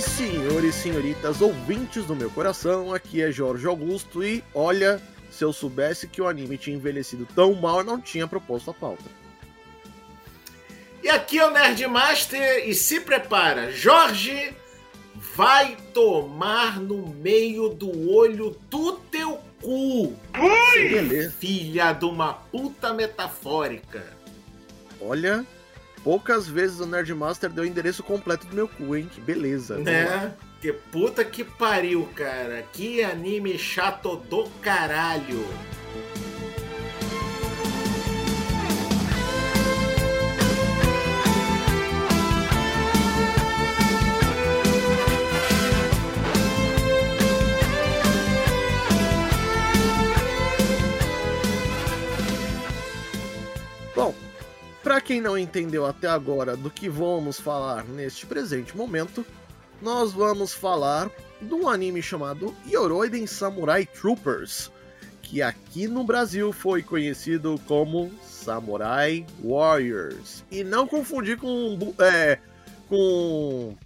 E senhores e senhoritas, ouvintes do meu coração, aqui é Jorge Augusto e olha, se eu soubesse que o anime tinha envelhecido tão mal, eu não tinha proposto a pauta. E aqui é o Nerdmaster e se prepara, Jorge vai tomar no meio do olho do teu cu. Beleza. Filha de uma puta metafórica. Olha, poucas vezes o Nerdmaster deu o endereço completo do meu cu, hein? Que beleza. Né? Que puta que pariu, cara. Que anime chato do caralho. Pra quem não entendeu até agora do que vamos falar neste presente momento, nós vamos falar de um anime chamado Yoroiden Samurai Troopers, que aqui no Brasil foi conhecido como Samurai Warriors. E não confundir com é, com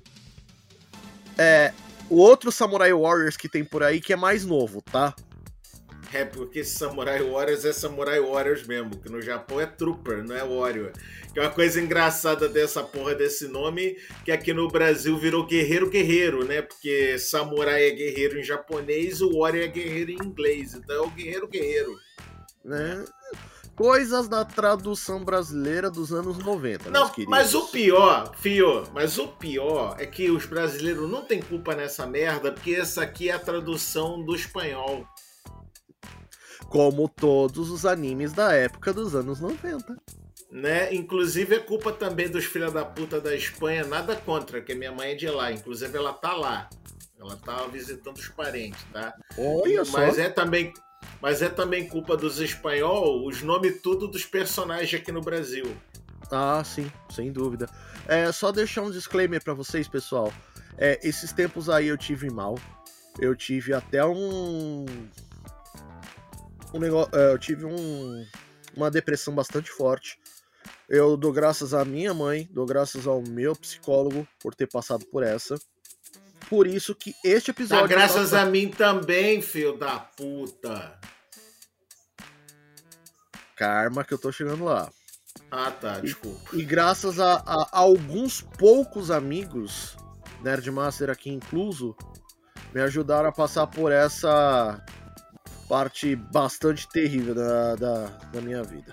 é, o outro Samurai Warriors que tem por aí que é mais novo, tá? É porque Samurai Warriors é Samurai Warriors mesmo, que no Japão é Trooper, não é Warrior. Que é uma coisa engraçada dessa porra desse nome, que aqui no Brasil virou Guerreiro Guerreiro, né? Porque Samurai é guerreiro em japonês, o Warrior é guerreiro em inglês. Então é o Guerreiro Guerreiro. né? Coisas da tradução brasileira dos anos 90, Não, mas o pior, Fio, mas o pior é que os brasileiros não têm culpa nessa merda, porque essa aqui é a tradução do espanhol. Como todos os animes da época dos anos 90. né? Inclusive é culpa também dos filha da puta da Espanha, nada contra, que minha mãe é de lá. Inclusive ela tá lá. Ela tá visitando os parentes, tá? Olha só. Mas é também, mas é também culpa dos espanhol, os nomes tudo dos personagens aqui no Brasil. Ah, sim, sem dúvida. É, só deixar um disclaimer pra vocês, pessoal. É, esses tempos aí eu tive mal. Eu tive até um. Um negócio, eu tive um, uma depressão bastante forte. Eu dou graças à minha mãe, dou graças ao meu psicólogo por ter passado por essa. Por isso que este Tá episódio. graças nossa- a mim também, filho da puta. Karma que eu tô chegando lá. Ah, tá, desculpa. E graças a, a- a alguns poucos amigos, Nerdmaster aqui incluso, me ajudaram a passar por essa parte bastante terrível da, da, da minha vida.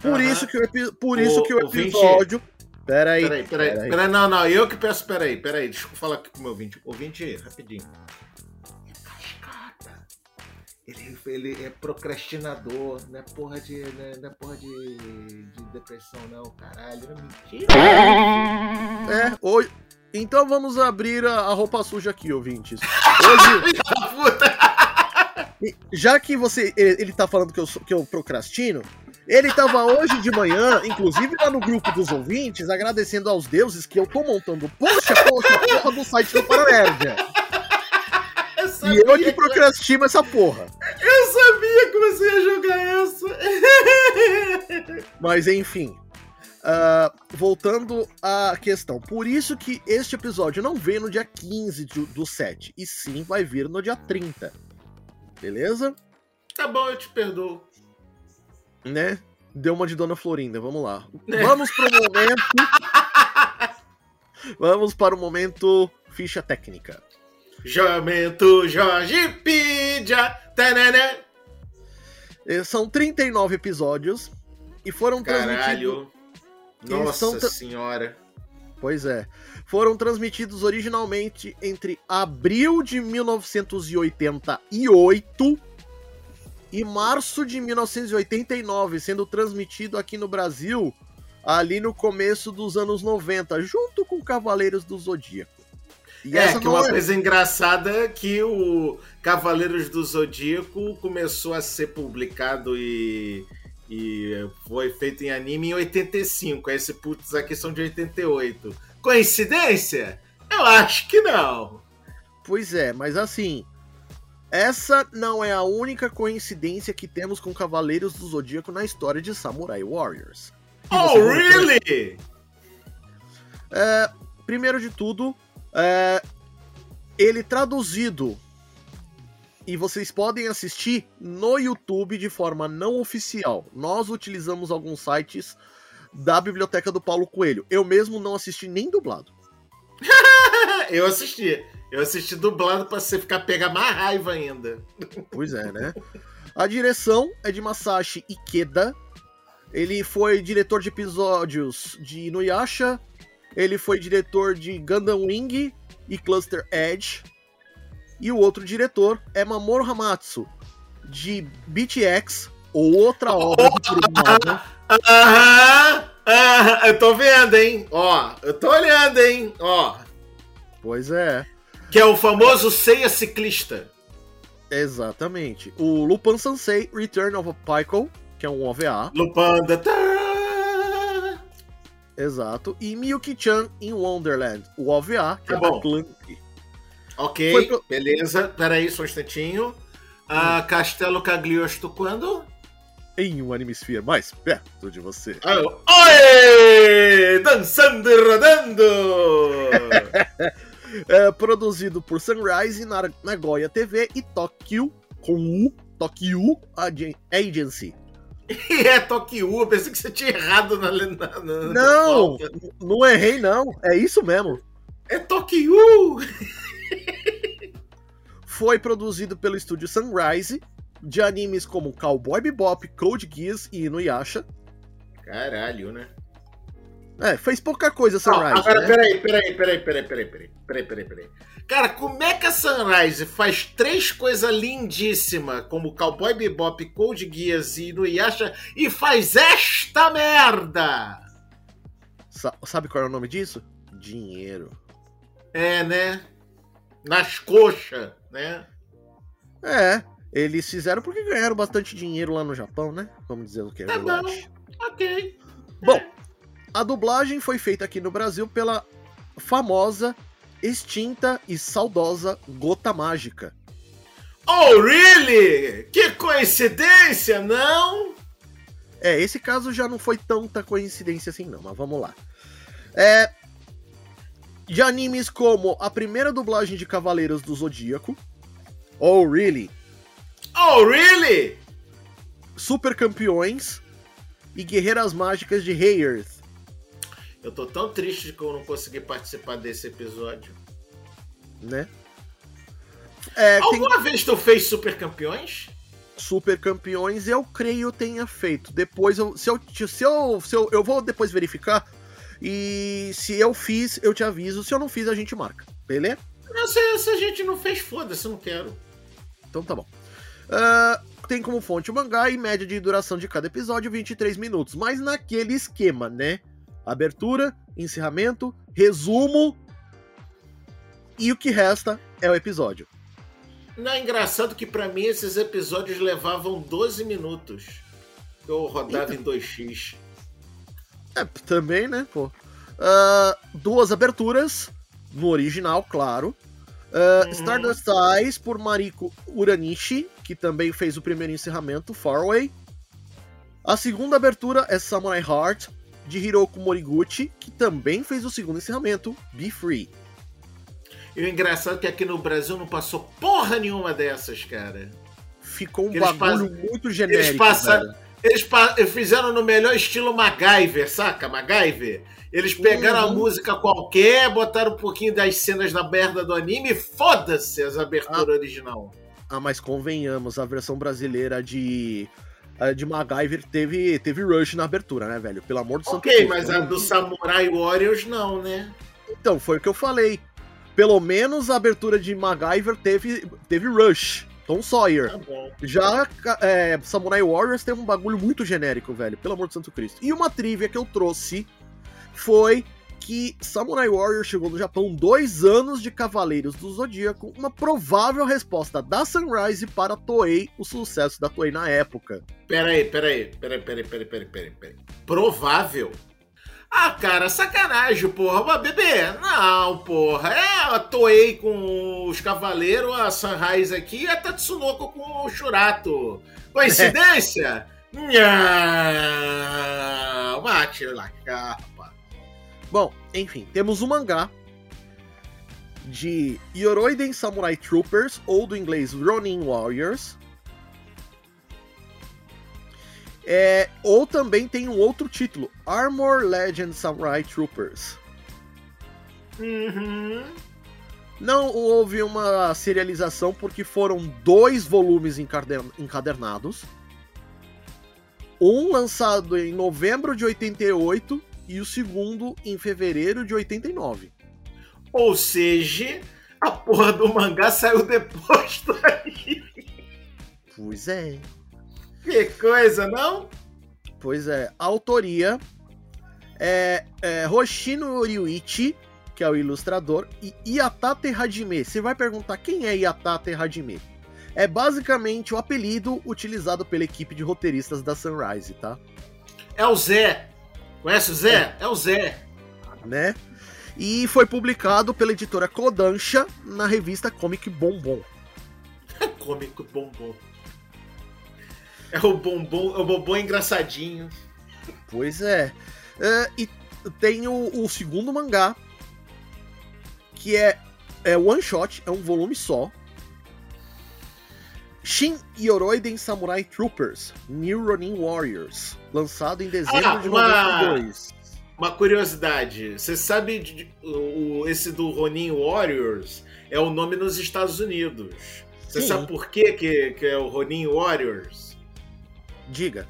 Por Aham. isso que o, por isso que o ouvinte. episódio. Pera aí, Peraí, peraí, peraí. peraí, não, não, eu que peço, peraí, peraí, deixa eu falar aqui com o meu ouvinte. Ouvinte, rapidinho. É cascata. Ele, ele é procrastinador, não é porra de. Não é, não é porra de, de depressão, não, caralho. É mentira. É, hoje. Então vamos abrir a, a roupa suja aqui, ouvintes. Hoje. já que você ele, ele tá falando que eu, que eu procrastino, ele tava hoje de manhã, inclusive lá no grupo dos ouvintes, agradecendo aos deuses que eu tô montando poxa, poxa, porra do site do Paranerdia. E eu que que, procrastino essa porra. eu sabia que você ia jogar essa. Mas enfim. ah, voltando à questão. Por isso que este episódio não veio no dia 15 do, do 7, e sim vai vir no dia 30. Beleza? Tá bom, eu te perdoo. né? Deu uma de Dona Florinda, vamos lá. Vamos pro momento. vamos para o momento ficha técnica. Jomento Jorge Pídia. Tanana. Eh, São 39 episódios e foram transmitidos. Caralho. Nossa são senhora. Pois é. Foram transmitidos originalmente entre abril de 1988 e março de 1989, sendo transmitido aqui no Brasil ali no começo dos anos 90, junto com Cavaleiros do Zodíaco. E é, que uma é- coisa engraçada é que o Cavaleiros do Zodíaco começou a ser publicado e, e foi feito em anime em 85. Esses putz aqui são de 88. Coincidência? Eu acho que não. Pois é, mas assim, essa não é a única coincidência que temos com Cavaleiros do Zodíaco na história de Samurai Warriors. Oh, really? É, primeiro de tudo, é, ele traduzido e vocês podem assistir no YouTube de forma não oficial. Nós utilizamos alguns sites da biblioteca do Paulo Coelho. Eu mesmo não assisti nem dublado. Eu assisti. Eu assisti dublado pra você ficar pegar mais raiva ainda. Pois é, né? A direção é de Masashi Ikeda. Ele foi diretor de episódios de Inuyasha. Ele foi diretor de Gundam Wing e Cluster Edge. E o outro diretor é Mamoru Hamatsu, de BTX, outra obra do. Aham, aham, eu tô vendo, hein? Ó, eu tô olhando, hein? Ó, Pois é, que é o famoso Ceia Ciclista. exatamente. O Lupin Sansei Return of a Pyco, que é um OVA. Lupanda. Exato. E Miyuki-chan in Wonderland, o OVA, que Tá é bom. da Clank. Ok, pro- beleza. Peraí, só um instantinho. Ah, Hum. Castelo Cagliostro quando? Em um Animesphere mais perto de você. Ah, Oi! Dançando e rodando! É produzido por Sunrise, Nagoya TV e Tokyo, com U, Tokyo Agen- Agency. e é Tokyo, eu pensei que você tinha errado na. na, na- na Não, pauta. não errei não, é isso mesmo. É Tokyo! Foi produzido pelo estúdio Sunrise, de animes como Cowboy Bebop, Code Geass e Inuyasha. Caralho, né? É, fez pouca coisa Não, Sunrise, agora, né? peraí, peraí, peraí, peraí, peraí, peraí, peraí, peraí, peraí. Cara, como é que a Sunrise faz três coisas lindíssimas, como Cowboy Bebop, Code Geass e Inuyasha, e faz esta merda? Sa- sabe qual é o nome disso? Dinheiro. É, né? Nas coxas, né? É, eles fizeram porque ganharam bastante dinheiro lá no Japão, né? Vamos dizer o que é Tá verdade. Ok. Bom, a dublagem foi feita aqui no Brasil pela famosa, extinta e saudosa Gota Mágica. Oh, really? Que coincidência, não? É, esse caso já não foi tanta coincidência assim não, mas vamos lá. É, de animes como a primeira dublagem de Cavaleiros do Zodíaco, Oh Really, Oh, really? Super Campeões e Guerreiras Mágicas de Hey Earth. Eu tô tão triste que eu não consegui participar desse episódio. né? É, tem Alguma vez tu fez Super Campeões? super campeões, eu creio tenha feito. Depois, eu, se, eu, se, eu, se eu, eu vou depois verificar. E se eu fiz, eu te aviso. Se eu não fiz, a gente marca. Beleza? Não, se, se a gente não fez, foda-se, eu não quero. Então tá bom. Ah, tem como fonte o mangá e média de duração de cada episódio 23 minutos. Mas naquele esquema, né? Abertura, encerramento, resumo. E o que resta é o episódio. Não é engraçado que pra mim esses episódios levavam 12 minutos. Eu rodava em 2x. É, também, né, pô. Ah, duas aberturas, no original, claro. Ah, Uhum. Stardust Eyes, por Mariko Uranishi, que também fez o primeiro encerramento, Faraway. A segunda abertura é Samurai Heart, de Hiroko Moriguchi, que também fez o segundo encerramento, Be Free. E o engraçado é que aqui no Brasil não passou porra nenhuma dessas, cara. Ficou um Eles bagulho muito genérico, passaram- velho. Eles, pa- eles fizeram no melhor estilo MacGyver, saca? MacGyver. Eles pegaram a Uhum. música qualquer, botaram um pouquinho das cenas da merda do anime e foda-se as aberturas original. Ah, mas convenhamos, a versão brasileira de... a De MacGyver teve, teve Rush na abertura, né, velho? Pelo amor do santo Ok, Cristo, mas a do. Samurai Warriors não, né? Então, foi o que eu falei. Pelo menos a abertura de MacGyver teve, teve Rush, Tom Sawyer. Tá bom. Já é, Samurai Warriors teve um bagulho muito genérico, velho. Pelo amor de Santo Cristo. E uma trivia que eu trouxe foi que Samurai Warrior chegou no Japão dois anos de Cavaleiros do Zodíaco, uma provável resposta da Sunrise para Toei, o sucesso da Toei na época. Peraí, peraí, peraí, peraí, peraí, peraí, peraí, peraí. Provável? Ah, cara, sacanagem, porra. Mas, bebê, não, porra. É a Toei com os Cavaleiros, a Sunrise aqui e a Tatsunoko com o Shurato. Coincidência? Não, bate na capa. Bom, enfim, temos um mangá de Yoroiden Samurai Troopers, ou do inglês Ronin Warriors. É, ou também tem um outro título, Armor Legend Samurai Troopers. Uhum. Não houve uma serialização porque foram dois volumes encader- encadernados. Um lançado em novembro de 88 e o segundo em fevereiro de 89. Ou seja, a porra do mangá saiu depois daí. Pois é. Que coisa, não? Pois é. A autoria é, é Hoshino Ryuichi, que é o ilustrador, e Yatate Hajime. Você vai perguntar quem é Yatate Hajime? É basicamente o apelido utilizado pela equipe de roteiristas da Sunrise, tá? É o Zé. Conhece o Zé? É, o Zé. Né? E foi publicado pela editora Kodansha na revista Comic Bombom. Cômico bombom. É o bombom, é o bombom engraçadinho. Pois é. É, e tem o, o segundo mangá, que é, é one shot, é um volume só. Shin Yoroiden Samurai Troopers, New Ronin Warriors, lançado em dezembro Ah, de uma- 92. Uma curiosidade, você sabe de- o, esse do Ronin Warriors é o nome nos Estados Unidos. Você Sim. sabe por quê que, que é o Ronin Warriors? Diga.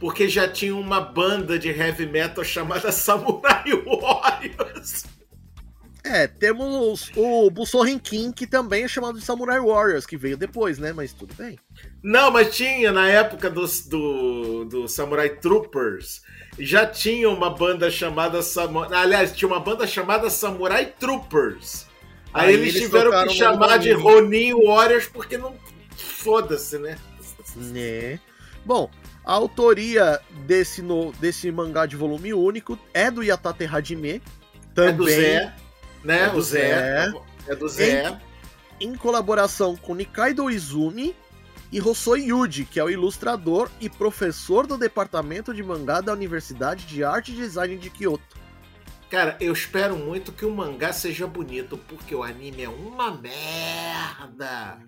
Porque já tinha uma banda de heavy metal chamada Samurai Warriors. É, temos o Busoren King, que também é chamado de Samurai Warriors, que veio depois, né? Mas tudo bem. Não, mas tinha na época do, do, do Samurai Troopers. Já tinha uma banda chamada Samurai. Aliás, tinha uma banda chamada Samurai Troopers. Aí, Aí eles, eles tiveram que chamar de. Ronin Warriors porque não. Foda-se, né? Né? Bom, a autoria desse, no, desse mangá de volume único é do Yatate Hajime. Também É do Zé, né? É do o Zé. É do Zé. em colaboração com Nikaido Izumi e Hosoi Yuji, que é o ilustrador e professor do departamento de mangá da Universidade de Arte e Design de Kyoto. Cara, eu espero muito que o mangá seja bonito, porque o anime é uma merda.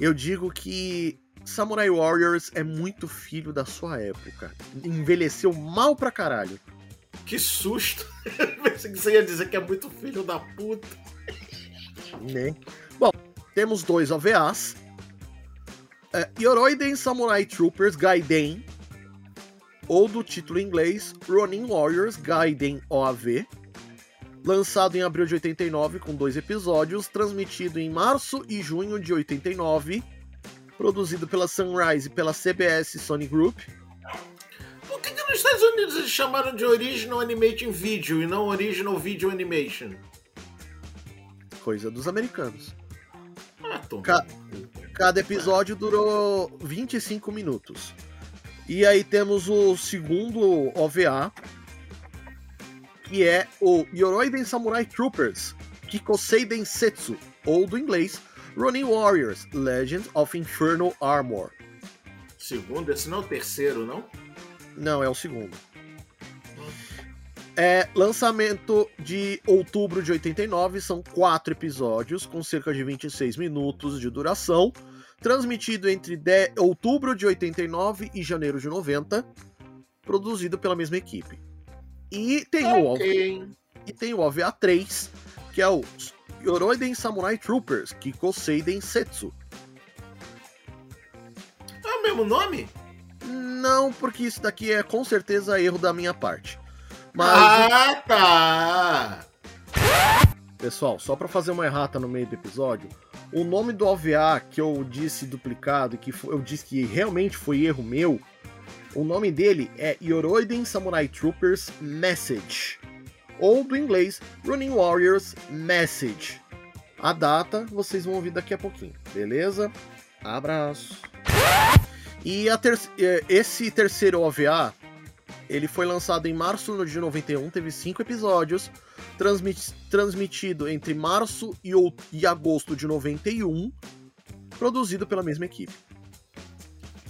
Eu digo que Samurai Warriors é muito filho da sua época. Envelheceu mal pra caralho. Que susto! Pensei que você ia dizer que é muito filho da puta. né? Bom, temos dois OVAs. É, Yoroiden Samurai Troopers Gaiden, ou do título em inglês Ronin Warriors Gaiden OAV, lançado em abril de 89 com dois episódios, transmitido em março e junho de 89, produzido pela Sunrise e pela CBS Sony Group. Por que, que nos Estados Unidos eles chamaram de Original Animating Video e não Original Video Animation? Coisa dos americanos. Ah. Ca- Cada episódio durou 25 minutos. E aí temos o segundo OVA, que é o Yoroiden Samurai Troopers, Kikosei Densetsu, ou do inglês Ronin Warriors, Legend of Infernal Armor. Segundo, esse não é o terceiro, não? Não, é o segundo. É lançamento de outubro de 89, são quatro episódios com cerca de 26 minutos de duração, transmitido entre de- outubro de 89 e janeiro de 90, produzido pela mesma equipe. E tem, o, OV Ok. e tem o OVA 3, que é o Yoroiden Samurai Troopers, Kikosei Densetsu. É o mesmo nome? Não, porque isso daqui é com certeza erro da minha parte. Mas Ah, tá! Pessoal, só pra fazer uma errata no meio do episódio, o nome do OVA que eu disse duplicado e que eu disse que realmente foi erro meu, o nome dele é Yoroiden Samurai Troopers Message. ou do inglês Running Warriors Message. A data vocês vão ouvir daqui a pouquinho, beleza? Abraço. E ter esse terceiro OVA, ele foi lançado em março de 91, teve cinco episódios, transmit transmitido entre março e, e agosto de 91, produzido pela mesma equipe.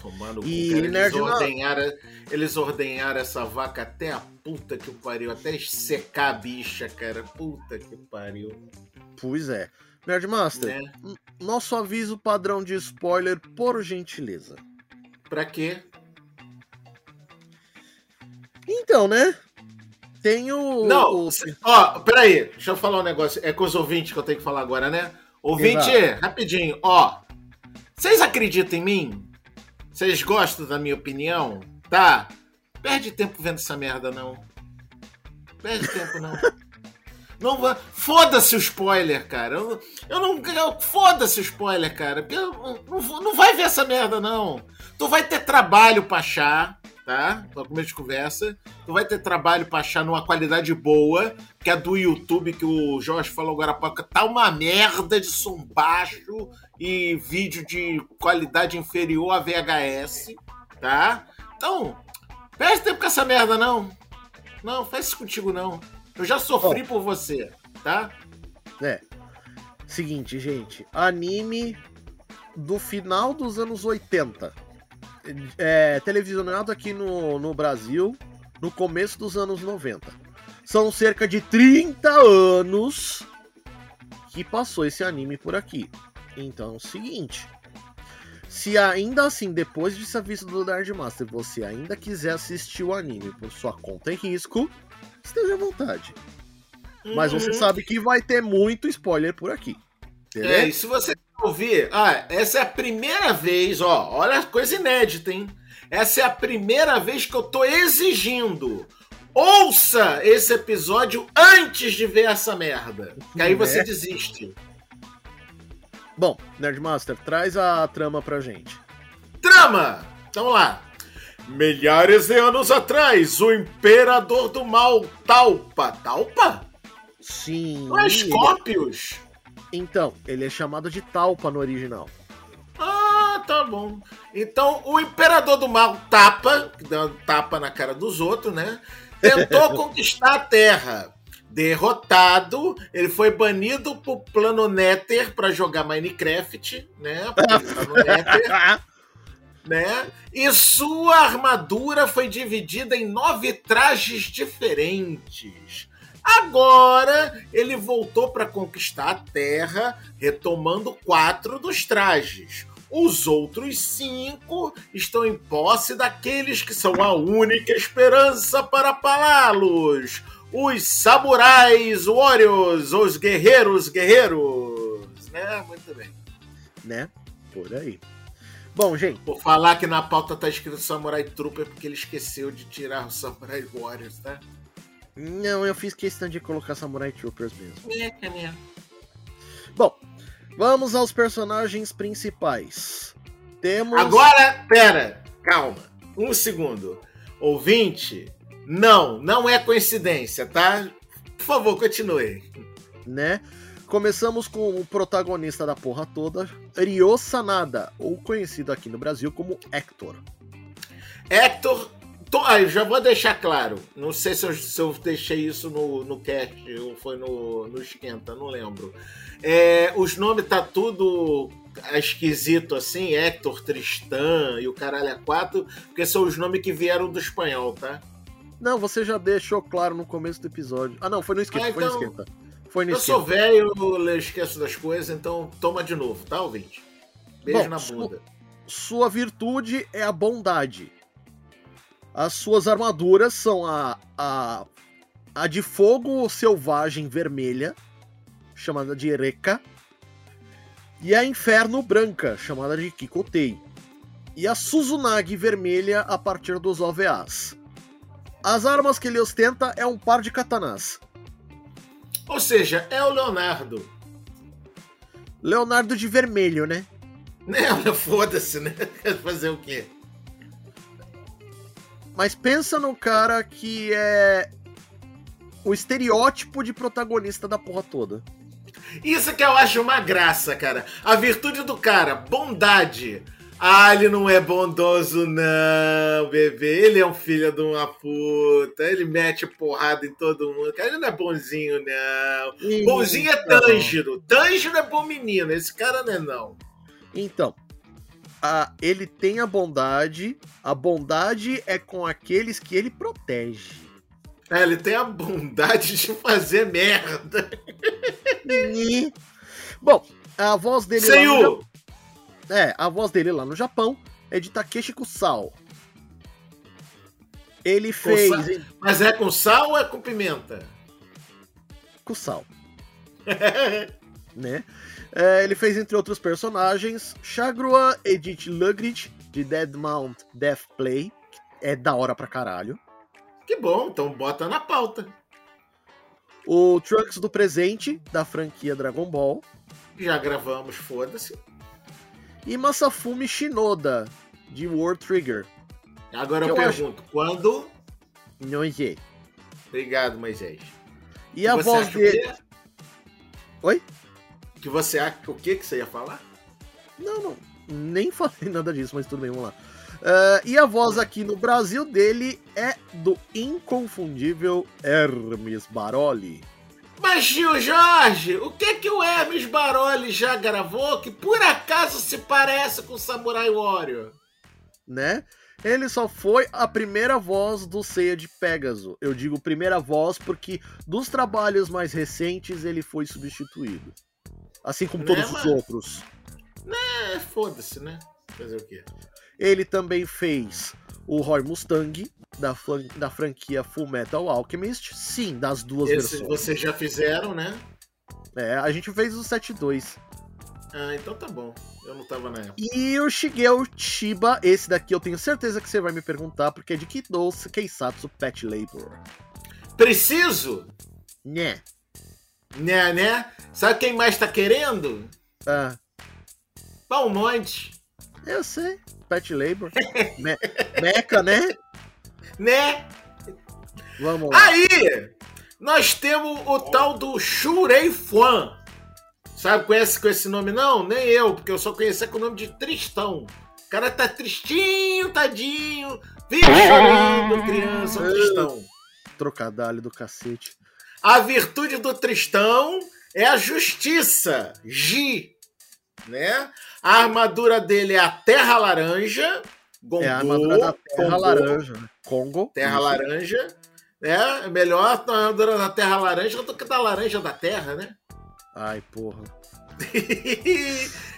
Tomando e cara, eles, ordenharam, eles ordenharam essa vaca até a puta que pariu, até secar a bicha, cara. Puta que pariu. Pois é. Nerdmaster, né? nosso aviso padrão de spoiler, por gentileza. Pra quê? Então, né? Tem o. Não, o... ó, peraí, deixa eu falar um negócio. É com os ouvintes que eu tenho que falar agora, né? Ouvinte, Exato. rapidinho, ó. Vocês acreditam em mim? Vocês gostam da minha opinião? Tá? Perde tempo vendo essa merda, não. Perde tempo, não. Não Foda-se o spoiler, cara. Eu, eu não. Foda-se o spoiler, cara. Eu, não, não vai ver essa merda, não. Tu vai ter trabalho pra achar, tá? Pra começo de conversa. Tu vai ter trabalho pra achar numa qualidade boa, que é do YouTube, que o Jorge falou agora há pouco. Tá uma merda de som baixo e vídeo de qualidade inferior a VHS, tá? Então, perde tempo com essa merda, não. Não, faz isso contigo, não. Eu já sofri oh. por você, tá? É. Seguinte, gente. Anime do final dos anos 80. É, televisionado aqui no, no Brasil no começo dos anos 90. São cerca de 30 anos que passou esse anime por aqui. Então é o seguinte. Se ainda assim, depois de ser visto do Nerd Master, você ainda quiser assistir o anime por sua conta em risco, esteja à vontade. Uhum. Mas você uhum. sabe que vai ter muito spoiler por aqui. Entendeu? É, e se você ouvir, ah, essa é a primeira vez, ó, olha coisa inédita, hein? Essa é a primeira vez que eu tô exigindo. Ouça esse episódio antes de ver essa merda. Que aí você é. desiste. Bom, Nerdmaster, traz a trama pra gente. Trama! Então lá. Milhares de anos atrás, o imperador do mal, Talpa. Talpa? Sim. Não é Scorpius? Então, ele é chamado de Talpa no original. Ah, tá bom. Então, o imperador do mal, Tapa, que dá um tapa na cara dos outros, né? Tentou conquistar a Terra. Derrotado, ele foi banido pro plano Nether para jogar Minecraft, né? Tá Nether. né? E sua armadura foi dividida em nove trajes diferentes. Agora ele voltou para conquistar a Terra, retomando quatro dos trajes. Os outros cinco estão em posse daqueles que são a única esperança para pará-los: os samurais warriors, os guerreiros guerreiros. Né? Muito bem. Né? Por aí. Bom, gente. Por falar que na pauta tá escrito Samurai Trooper porque ele esqueceu de tirar o Samurai Warriors, tá? Não, eu fiz questão de colocar Samurai Troopers mesmo. É, é mesmo. Bom, vamos aos personagens principais. Temos. Agora, pera, calma. Um segundo. Ouvinte, não, não é coincidência, tá? Por favor, continue. Né? Começamos com o protagonista da porra toda, Ryo Sanada, ou conhecido aqui no Brasil como Hector. Hector ah, já vou deixar claro. Não sei se eu, se eu deixei isso no, no cast ou foi no, no Esquenta, não lembro. É, os nomes tá tudo esquisito assim, Hector, Tristan e o caralho a quatro, porque são os nomes que vieram do espanhol, tá? Não, você já deixou claro no começo do episódio. Ah, não, foi no Esquenta, ah, então, foi no então, Esquenta. Foi no eu sou velho, eu esqueço das coisas, então toma de novo, tá, ouvinte? Beijo Bom, na bunda. Sua, sua virtude é a bondade as suas armaduras são a, a, a de fogo selvagem vermelha, chamada de Ereka, e a Inferno branca, chamada de Kikotei, e a Suzunagi vermelha a partir dos OVAs. As armas que ele ostenta é um par de katanas. Ou seja, é o Leonardo. Leonardo de vermelho, né? Não, foda-se, né? Fazer o quê? Mas pensa no cara que é o estereótipo de protagonista da porra toda. Isso que eu acho uma graça, cara. A virtude do cara, bondade. Ah, ele não é bondoso, não, bebê. Ele é um filho de uma puta. Ele mete porrada em todo mundo. Cara, ele não é bonzinho, não. Bonzinho é não. Tanjiro. Tanjiro é bom menino. Esse cara não é, não. Então, a- ele tem a bondade. A bondade é com aqueles que ele protege. É, ele tem a bondade de fazer merda. Bom, a voz dele no Senhor! É, a voz dele lá no Japão é de Takeshi Kusao. Ele fez em- Mas é com sal ou é com pimenta? Kusao, né? É, ele fez entre outros personagens Shagrua Edith Lugridge de Dead Mount Death Play, que é da hora pra caralho. que bom, então bota na pauta. O Trunks do presente da franquia Dragon Ball Já gravamos, foda-se. E Masafumi Shinoda de World Trigger. Agora eu eu acho- pergunto, quando. Não sei. Obrigado, Moisés. E a voz dele. Oi? Que você acha o que que você ia falar? Não, não. Nem falei nada disso, mas tudo bem, vamos lá. Ah, e a voz aqui no Brasil dele é do inconfundível Hermes Baroli. Mas, Gil Jorge, o que que o Hermes Baroli já gravou que por acaso se parece com o Samurai Warrior? né? Ele só foi a primeira voz do Ceia de Pégaso. Eu digo primeira voz porque dos trabalhos mais recentes ele foi substituído. Assim como Né, todos os mano? outros. É, foda-se, né? Fazer o quê? Ele também fez o Roy Mustang da, da franquia Full Metal Alchemist. Sim, das duas Esse versões. vocês já fizeram, né? É, a gente fez o 7.2. Ah, então tá bom. Eu não tava na época. E o Shigeo Chiba, esse daqui eu tenho certeza que você vai me perguntar, porque é de Kido Keisatsu Pet Labor. Preciso? Né? Né, né? Sabe quem mais tá querendo? Ah, Balmonte. eu sei. Pet Labor. Me Meca, né? Né? Vamos lá. Aí, nós temos o tal do Shurei Fuan. Sabe, conhece com esse nome não? Nem eu, porque eu só conhecia com o nome de Tristão. O cara tá tristinho, tadinho. Vive chorando, criança, um Tristão. Trocadalho do cacete. A virtude do Tristão é a justiça, Gi, né? A armadura dele é a Terra Laranja, Gongô, É a armadura da Terra Gongô, Laranja. né? Congo. Terra isso. Laranja, né? É melhor a armadura da Terra Laranja do que da Laranja da Terra, né? Ai, porra.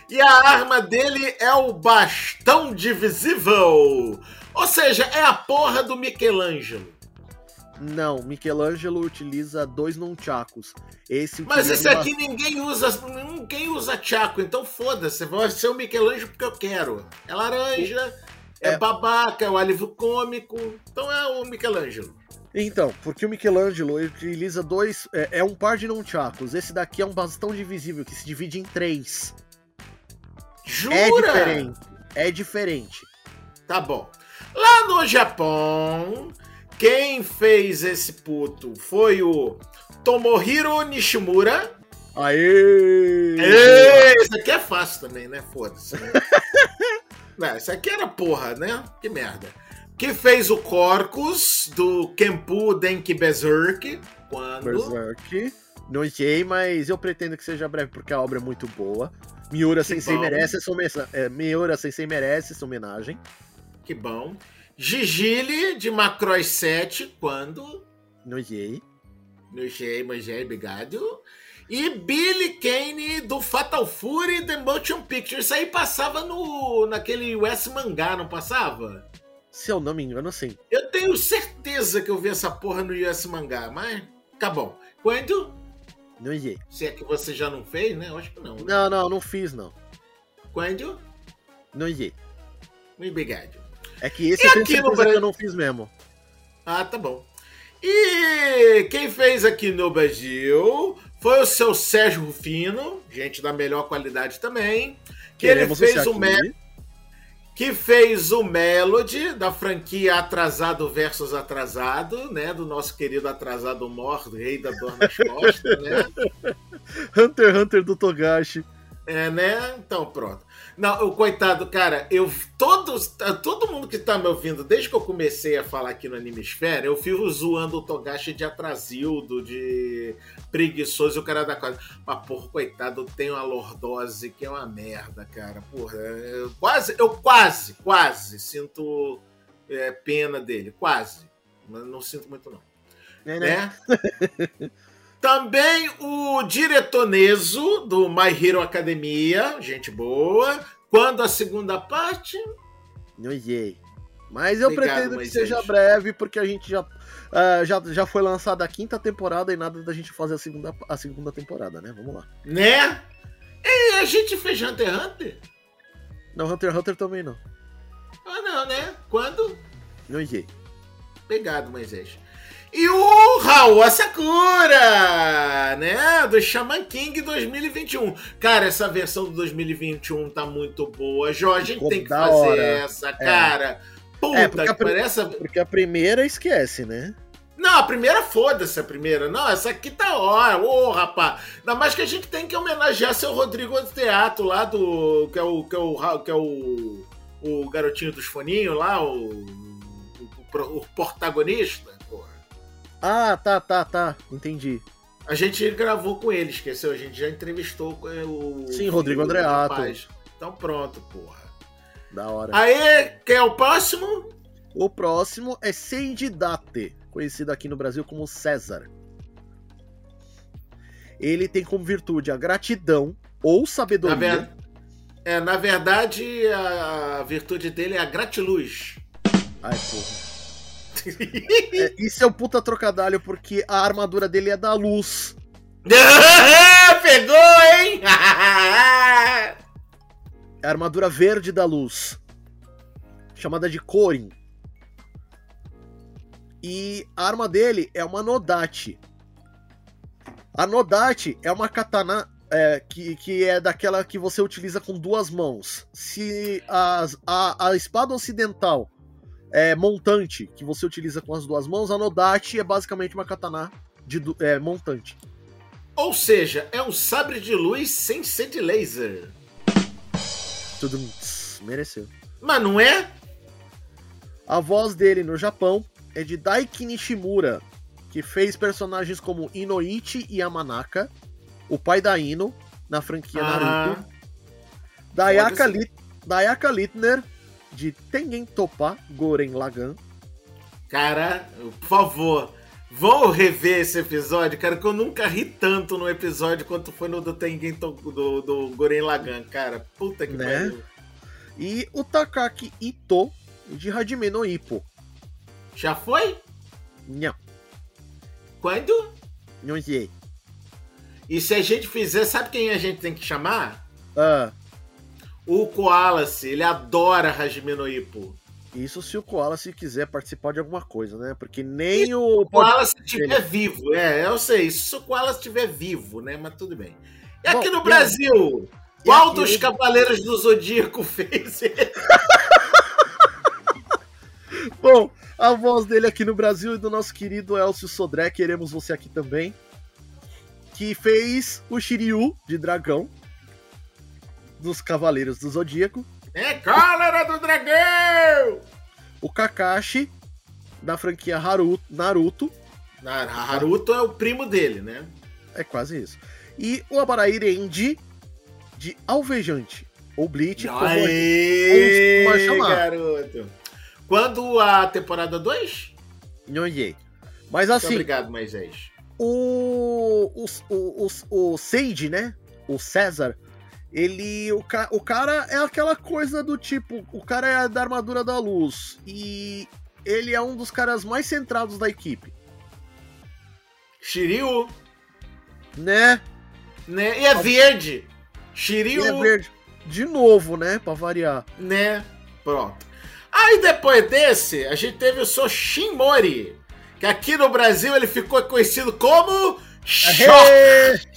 e a arma dele é o bastão divisível. Ou seja, é a porra do Michelangelo. Não, Michelangelo utiliza dois nunchakos. Esse Mas esse uma- aqui ninguém usa, ninguém usa Chaco, então foda-se, vai ser o Michelangelo porque eu quero. É laranja, é, É. babaca, é o alívio cômico, então é o Michelangelo. Então, porque o Michelangelo utiliza dois. É, é um par de nunchakos. Esse daqui é um bastão divisível que se divide em três. Jura? É diferente. É diferente. Tá bom. Lá no Japão, quem fez esse puto foi o Tomohiro Nishimura. Aê! Isso aqui é fácil também, né? Foda-se. Né? Não, isso aqui era porra, né? Que merda. Que fez o Corcus do Kenpu Denki Berserk. Quando? Berserk. Não sei, mas eu pretendo que seja breve porque a obra é muito boa. Miura Sensei bom. merece essa homenagem. É, Miura Sensei merece essa homenagem. Que bom. Gigili de Macross 7. Quando? Não sei. Não sei, mas é, obrigado. E Billy Kane do Fatal Fury The Motion Picture. Isso aí passava no naquele US Mangá, não passava? Se eu não me engano, sim. Eu tenho certeza que eu vi essa porra no US Mangá, mas tá bom. Quando? Não sei. Se é que você já não fez, né? Eu acho que não. né? Não, não, não fiz, não. Quando? Não sei. Muito obrigado. É que esse E eu tenho aqui no certeza que Brasil? eu não fiz mesmo. Ah, tá bom. E quem fez aqui no Brasil foi o seu Sérgio Rufino, gente da melhor qualidade também. Que Queremos ele fez o. Mac. que fez o Melody da franquia Atrasado versus Atrasado, né? Do nosso querido Atrasado Mor, rei da dor nas costas, né? Hunter x Hunter do Togashi. É, né? Então, pronto. Não, o coitado, cara, eu todos, todo mundo que tá me ouvindo, desde que eu comecei a falar aqui no Animesfera, eu fico zoando o Togashi de atrasildo, de preguiçoso e o cara da quase. Mas, porra, coitado, tem uma lordose que é uma merda, cara. Porra, eu quase, eu quase, quase sinto é, pena dele, quase. Mas não sinto muito, não. É, né? né? Também o diretor Neso, do My Hero Academia, gente boa. Quando a segunda parte? Não sei. Mas eu Obrigado, pretendo que seja breve, porque a gente já, uh, já, já foi lançada a quinta temporada e nada da gente fazer a segunda, a segunda temporada, né? Vamos lá. Né? E a gente fez Hunter x Hunter? Não, Hunter x Hunter também não. Ah, não, né? Quando? Não sei. Obrigado, Moisés. E o Raul Sakura, né? Do Shaman King 2021. Cara, essa versão do 2021 tá muito boa. Jorge, a gente tem que fazer hora. essa, é. cara. É. Puta é, porque, que parece. Porque a primeira esquece, né? Não, a primeira foda-se a primeira. Não, essa aqui tá hora. Ô, oh, rapaz. Ainda mais que a gente tem que homenagear seu Rodrigo do Teatro lá do. Que é o. Que é o, que é o, o garotinho dos foninhos lá, o, o, o protagonista. Ah, tá, tá, tá. Entendi. A gente gravou com ele, esqueceu? A gente já entrevistou o. Sim, Rodrigo Andreato. Então pronto, porra. Da hora. Aí, quem é o próximo? O próximo é Seididate, conhecido aqui no Brasil como César. Ele tem como virtude a gratidão ou sabedoria. Na, ver... é, na verdade, a virtude dele é a gratiluz. Ai, porra é, isso é um puta trocadilho porque a armadura dele é da luz. Pegou, hein? é a armadura verde da luz. Chamada de Corin. E a arma dele é uma Nodate. A Nodate é uma katana é, que, que é daquela que você utiliza com duas mãos. Se as, a, a espada ocidental é, montante que você utiliza com as duas mãos. A Nodachi é basicamente uma katana de é, montante. Ou seja, é um sabre de luz sem ser de laser. Tudo mereceu. Mas não é? A voz dele no Japão é de Daiki Nishimura, que fez personagens como Inoichi e Yamanaka, o pai da Ino, na franquia ah, Naruto. Dayaka, Lit Dayaka Littner, de Tengen Topa Goren Lagan. Cara, por favor, vão rever esse episódio, cara, que eu nunca ri tanto no episódio quanto foi no do Tengen to, do, do Goren Lagan, cara. Puta que né? pariu. E o Takaki Ito de Hajime no Ippo. Já foi? Não. Quando? Não sei. E se a gente fizer, sabe quem a gente tem que chamar? Ah. O Koalas, ele adora Hajime no Ippo. Isso se o Koala se quiser participar de alguma coisa, né? Porque nem e o. O Koala se estiver vivo, é, eu sei. Se o Koala estiver vivo, né? Mas tudo bem. E aqui Bom, no Brasil? E qual aqui... dos Cavaleiros do Zodíaco fez Bom, a voz dele aqui no Brasil e do nosso querido Elcio Sodré, queremos você aqui também. Que fez o Shiryu de dragão dos Cavaleiros do Zodíaco. É cólera do dragão! O Kakashi, da franquia Haruto, Naruto. Naruto é o primo dele, né? É quase isso. E o Abaraire Endi, de Alvejante. Ou Bleach, Aê, como chamar. garoto. Quando a temporada 2? Não Mas assim... Muito obrigado, Moisés. O, o, o, o, o Sage, né? O César, ele. O, ca, o cara é aquela coisa do tipo. O cara é da armadura da luz. E ele é um dos caras mais centrados da equipe. Shiryu. Né? Né? E é verde. Shiryu. E é verde. De novo, né? Pra variar. Né? Pronto. Aí depois desse, a gente teve o Soshimori. Que aqui no Brasil ele ficou conhecido como Short!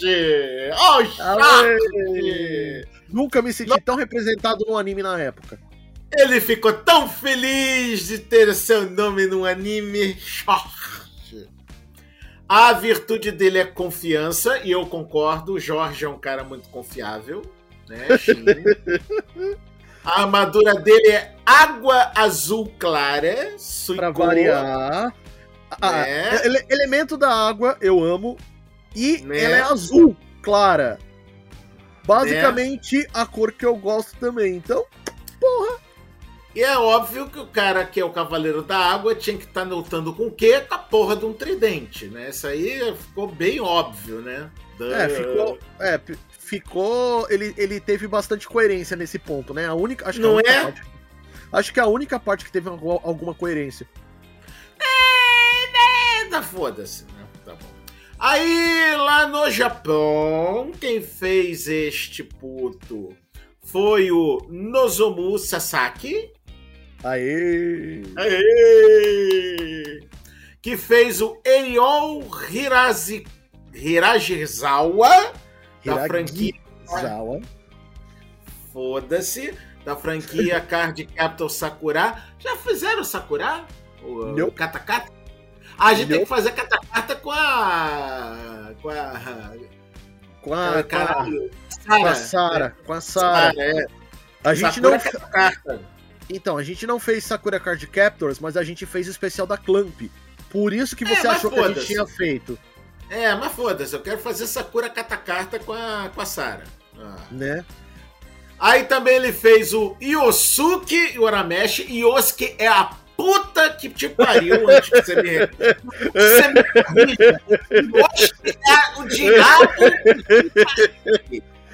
Oh, Short! Nunca me senti tão representado no anime na época. Ele ficou tão feliz de ter seu nome num anime. Jorge. A virtude dele é confiança, e eu concordo. O Jorge é um cara muito confiável, né? A armadura dele é água azul clara. Pra Suicune. variar. Ah, Né? ele- elemento da água, eu amo. E Né? ela é azul, clara. Basicamente a cor que eu gosto também. Então, E é óbvio que o cara que é o Cavaleiro da Água tinha que estar lutando com o quê? Com a porra de um tridente, né? Isso aí ficou bem óbvio, né? Da- é, ficou. É, ficou. Ele, ele teve bastante coerência nesse ponto, né? A única. Acho que a Não única é? parte- acho que a única parte que teve alguma, coerência. É, tá foda-se, né? Tá bom. Aí, lá no Japão, quem fez este puto foi o Nozomu Sasaki. Aê! Aê! Que fez o Eion Hirazi, Hirajizawa, da franquia. Foda-se. Da franquia Card Capital Sakura. Já fizeram Sakura? O, o. Katakata? A gente tem que fazer Katakata com a. Com a. Com a, com a, caralho. com a Sara. Com a Sara. É. A gente Sakura não. Katakata. Então, a gente não fez Sakura Card Captors, mas a gente fez o especial da Clamp. Por isso que É, você mas achou que a gente tinha feito, É, mas foda-se, eu quero fazer Sakura Katakata com a, com a Sara. Ah. né? Aí também ele fez o Yosuke Urameshi. Yosuke é a puta que te pariu antes que você me. Você me corrija. É o diabo.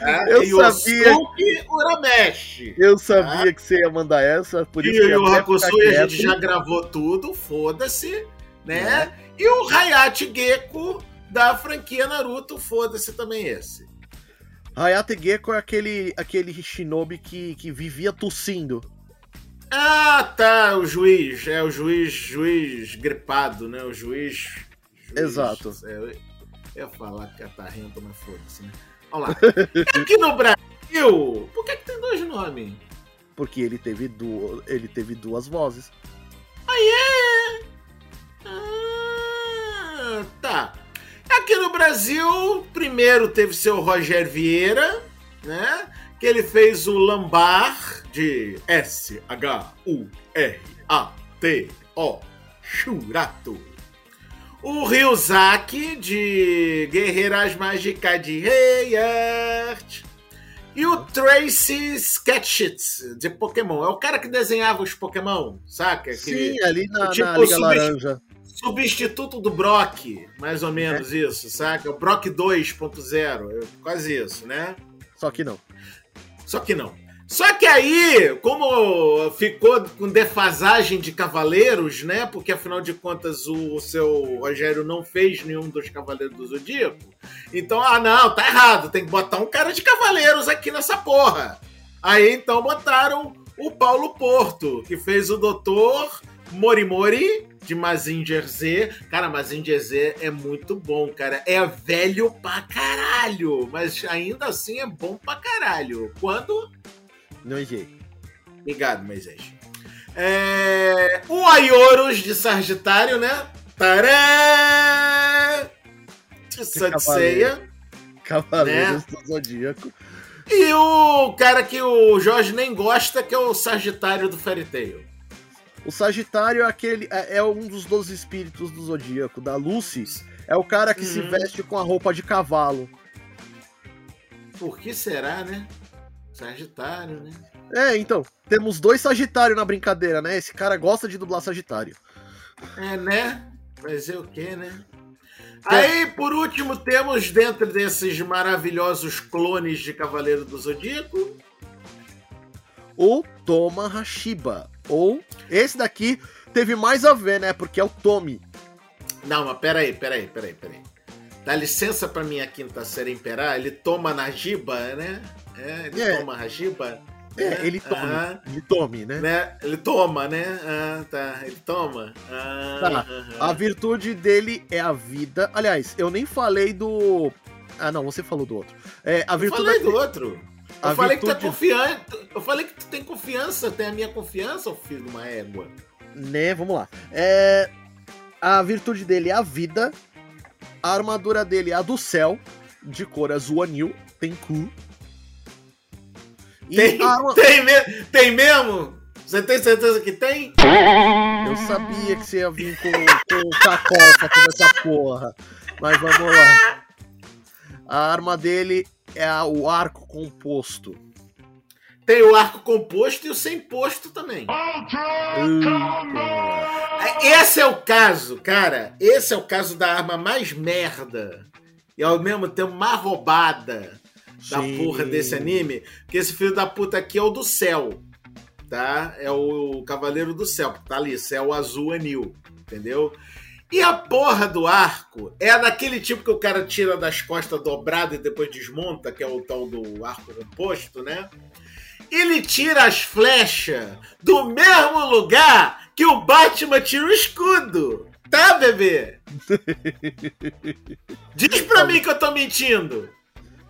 Tá? Eu Yosuke Urameshi. Eu sabia que você ia mandar essa, por E isso que eu ia ficar a gente já gravou tudo, foda-se, né? E o Hayate Gecko da franquia Naruto, foda-se também esse. Hayate Gecko é aquele, aquele shinobi que, que vivia tossindo. Ah, tá, o juiz. É o juiz, juiz gripado, né? O juiz. juiz- Exato. É, eu ia falar catarrento, mas foda-se, né? Vamos lá. Aqui no Brasil, por que, que tem dois nomes? Porque ele teve, du ele teve duas vozes. Ah, tá. Aqui no Brasil, primeiro teve seu Rogério Vieira, né? Que ele fez o Lambar de S-H-U-R-A-T-O, Churato. O Ryuzaki de Guerreiras Mágicas de Heart. E o Tracy Sketchits de Pokémon. É o cara que desenhava os Pokémon, saca? Que- Sim, ali na, tipo na Liga Laranja. substituto do Brock, mais ou menos isso, saca? O Brock 2.0, é quase isso, né? Só que não. Só que não. Só que aí, como ficou com defasagem de cavaleiros, né? Porque afinal de contas o, seu Rogério não fez nenhum dos Cavaleiros do Zodíaco. Então, ah, não, tá errado, tem que botar um cara de cavaleiros aqui nessa porra. Aí então botaram o Paulo Porto, que fez o Doutor Morimori de Mazinger Z. Cara, Mazinger Z é muito bom, cara. É velho pra caralho, mas ainda assim é bom pra caralho. Quando Não é. Obrigado, Moisés. É... O Aioros de Sagitário, né? Tarã! De Sanseia. Cavaleiros Né? do Zodíaco. E o cara que o Jorge nem gosta, que é o Sagitário do Fairy Tail. O Sagitário é, aquele, é, é um dos 12 espíritos do Zodíaco, da Lucy. É o cara que se Uhum. veste com a roupa de cavalo. Por que será, né? Sagitário, né? É, então, temos dois Sagitário na brincadeira, né? Esse cara gosta de dublar Sagitário. É, né? Fazer o quê, né? Aí, por último, temos dentro desses maravilhosos clones de Cavaleiro do Zodíaco, O Toma Hashiba. Ou, esse daqui teve mais a ver, né? Porque é o Tommy. Não, mas peraí, peraí, peraí, peraí. Dá licença pra minha quinta série imperar. Ele toma na jiba, né? É, ele É. toma na jiba. É, né? ele tome. Ah, Ele tome, né? né? Ele toma, né? Ah, tá. Ele toma. Ah, Tá. A virtude dele é a vida. Aliás, eu nem falei do. Ah, não, você falou do outro. É, a Eu virtude falei do outro. Eu falei virtude... que tu é confiante. Eu falei que tu tem confiança, tem a minha confiança, filho de uma égua. Né, vamos lá. É... A virtude dele é a vida. A armadura dele é a do céu, de cor azul anil, tem cu. Tem, arma... tem, me... tem mesmo? Você tem certeza que tem? Eu sabia que você ia vir com, com o cacofa toda essa porra. Mas vamos lá. A arma dele é o arco composto. Tem o arco composto e o sem posto também. Esse é o caso, cara. Esse é o caso da arma mais merda e ao mesmo tempo mais roubada da Sim. porra desse anime. Que esse filho da puta aqui é o do céu tá? É o Cavaleiro do Céu, tá ali, céu azul anil, entendeu? E a porra do arco é daquele tipo que o cara tira das costas dobrado e depois desmonta, que é o tal do arco composto, né? Ele tira as flechas do mesmo lugar que o Batman tira o escudo. Tá, bebê? Diz pra mim que eu tô mentindo.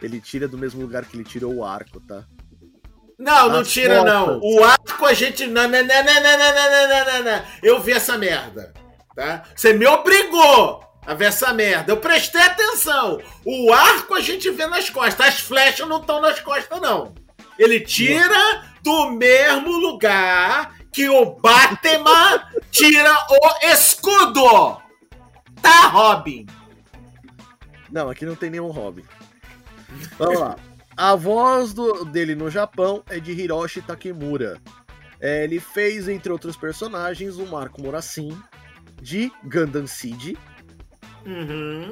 Ele tira do mesmo lugar que ele tirou o arco, tá? Não, não tira, não. O arco a gente. Não, não, não, não, não, não, não, não, não. Eu vi essa merda. Tá? Você me obrigou a ver essa merda. Eu prestei atenção. O arco a gente vê nas costas. As flechas não estão nas costas, não. Ele tira do mesmo lugar que o Batman tira o escudo. Tá, Robin? Não, aqui não tem nenhum Robin. Vamos lá. A voz do, dele no Japão é de Hiroshi Takemura. É, ele fez, entre outros personagens, o Marco Morasim, de Gundam Seed. Uhum.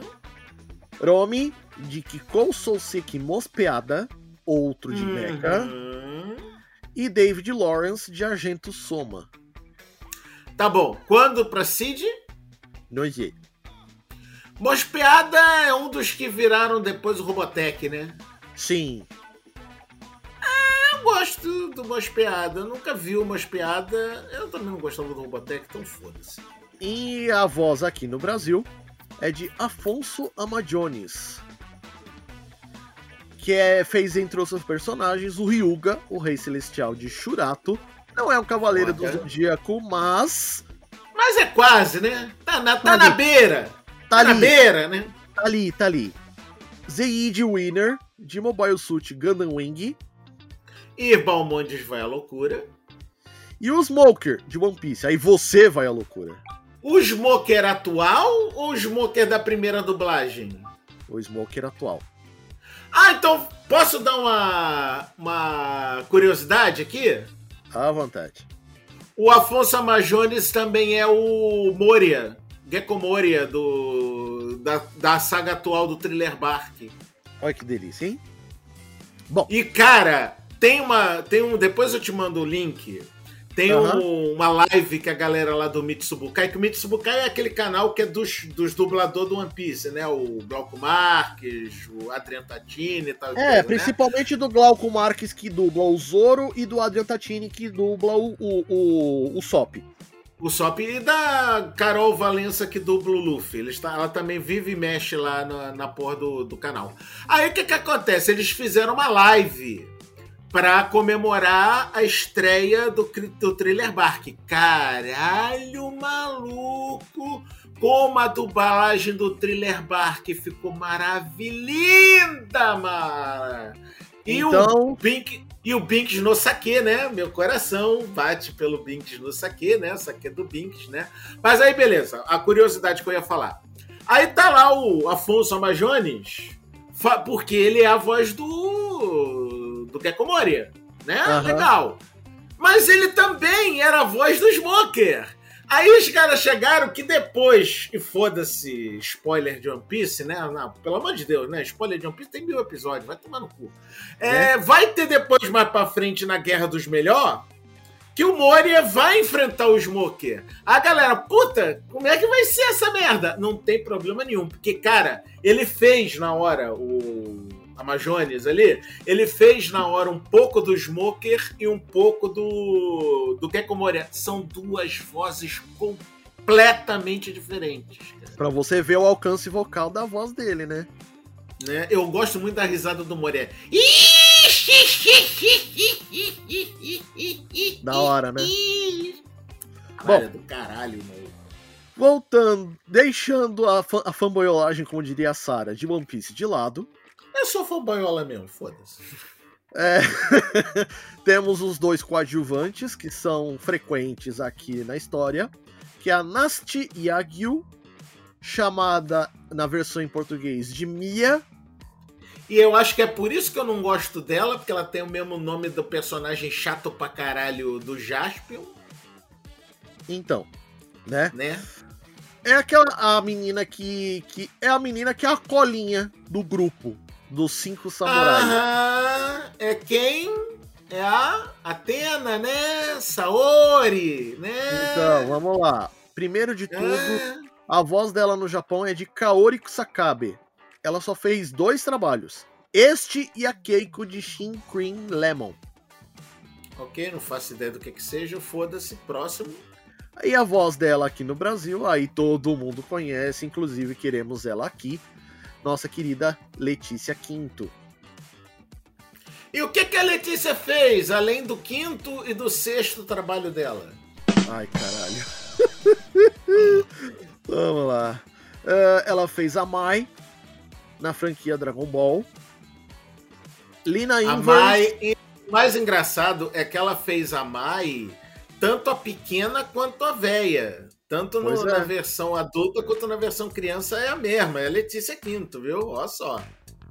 Romi, de Kikou Souseki Mospeada, outro de uhum. Mecha. E David Lawrence, de Argento Soma. Tá bom. Quando pra Seed? No G. Mospeada é um dos que viraram depois o Robotech, né? Sim. É, eu gosto do Mospeada. Eu nunca vi o Mospeada. Eu também não gostava do Robotech, então foda-se. E a voz aqui no Brasil é de Afonso Amajones. Que é, fez entre outros personagens o Ryuga, o Rei Celestial de Shurato. Não é um Cavaleiro Olha. do Zodíaco, mas. Mas é quase, né? Tá na, tá, tá na beira. Tá, tá na beira, né? Tá ali, tá ali. Zeid Winner, de Mobile Suit Gundam Wing. E Balmondes vai à loucura. E o Smoker, de One Piece. Aí você vai à loucura. O Smoker atual ou o Smoker da primeira dublagem? O Smoker atual. Ah, então posso dar uma, uma curiosidade aqui? À vontade. O Afonso Amajones também é o Moria, Gecko Moria do, da, da saga atual do Thriller Bark. Olha que delícia, hein? Bom. E cara, tem uma. Tem um. Depois eu te mando o link. Tem um, uma live que a galera lá do Mitsubukai, que o Mitsubukai é aquele canal que é dos, dos dubladores do One Piece, né? O Glauco Marques, o Adrian Tatini e tal. É, coisa, né? principalmente né? do Glauco Marques que dubla o Zoro e do Adrian Tatini que dubla o, o, o, o Sop. O Sop e da Carol Valença que dubla o Luffy. Está, ela também vive e mexe lá na, na porra do, do canal. Aí o que que acontece? Eles fizeram uma live para comemorar a estreia do, do Thriller Bark. Caralho, maluco! Como a dublagem do Thriller Bark ficou maravilhosa, mano! E então... o Pink e o Binks no saque, né? Meu coração bate pelo Binks no saque, né? Saque do Binks, né? Mas aí, beleza. A curiosidade que eu ia falar. Aí tá lá o Afonso Amajones, porque ele é a voz do. do Gecko Moria, né? Uhum. Legal. Mas ele também era a voz do Smoker. Aí os caras chegaram que depois, e foda-se, spoiler de One Piece, né? Não, pelo amor de Deus, né? Spoiler de One Piece tem mil episódios, vai tomar no cu. É, é. Vai ter depois, mais pra frente, na Guerra dos Melhor, que o Moria vai enfrentar o Smoker. A galera, puta, como é que vai ser essa merda? Não tem problema nenhum, porque, cara, ele fez na hora o Amazones ali, ele fez na hora um pouco do Smoker e um pouco do do Gecko Moria. São duas vozes completamente diferentes. Para você ver o alcance vocal da voz dele, né? né? Eu gosto muito da risada do. Ixi! Da hora, né? Bom, do caralho, mano. Voltando, deixando a, fan a fanboyolagem, como diria a Sarah, de One Piece de lado. Eu sou fanboyola mesmo, foda-se. É, temos os dois coadjuvantes que são frequentes aqui na história, que é a Nasti Yagyu, chamada na versão em português de Mia. E eu acho que é por isso que eu não gosto dela, porque ela tem o mesmo nome do personagem chato pra caralho do Jaspion. Então, né? Né? É aquela a menina que, que é a menina que é a colinha do grupo dos cinco samurais. Aham, é quem? É a Atena, né? Saori, né? Então, vamos lá. Primeiro de tudo, Ah, a voz dela no Japão é de Kaori Kusakabe. Ela só fez dois trabalhos. Este e a Keiko de Shin Cream Lemon. ok, não faço ideia do que que seja, foda-se, próximo. E a voz dela aqui no Brasil, aí todo mundo conhece, inclusive queremos ela aqui. Nossa querida Letícia Quinto. E o que que a Letícia fez, além do quinto e do sexto trabalho dela? Ai, caralho. Vamos lá. Ah, ela fez a Mai na franquia Dragon Ball. Lina A Inverse. Mai, e o mais engraçado é que ela fez a Mai tanto a pequena quanto a véia. Tanto no- é. na versão adulta quanto na versão criança é a mesma, é a Letícia Quinto, viu? Olha só.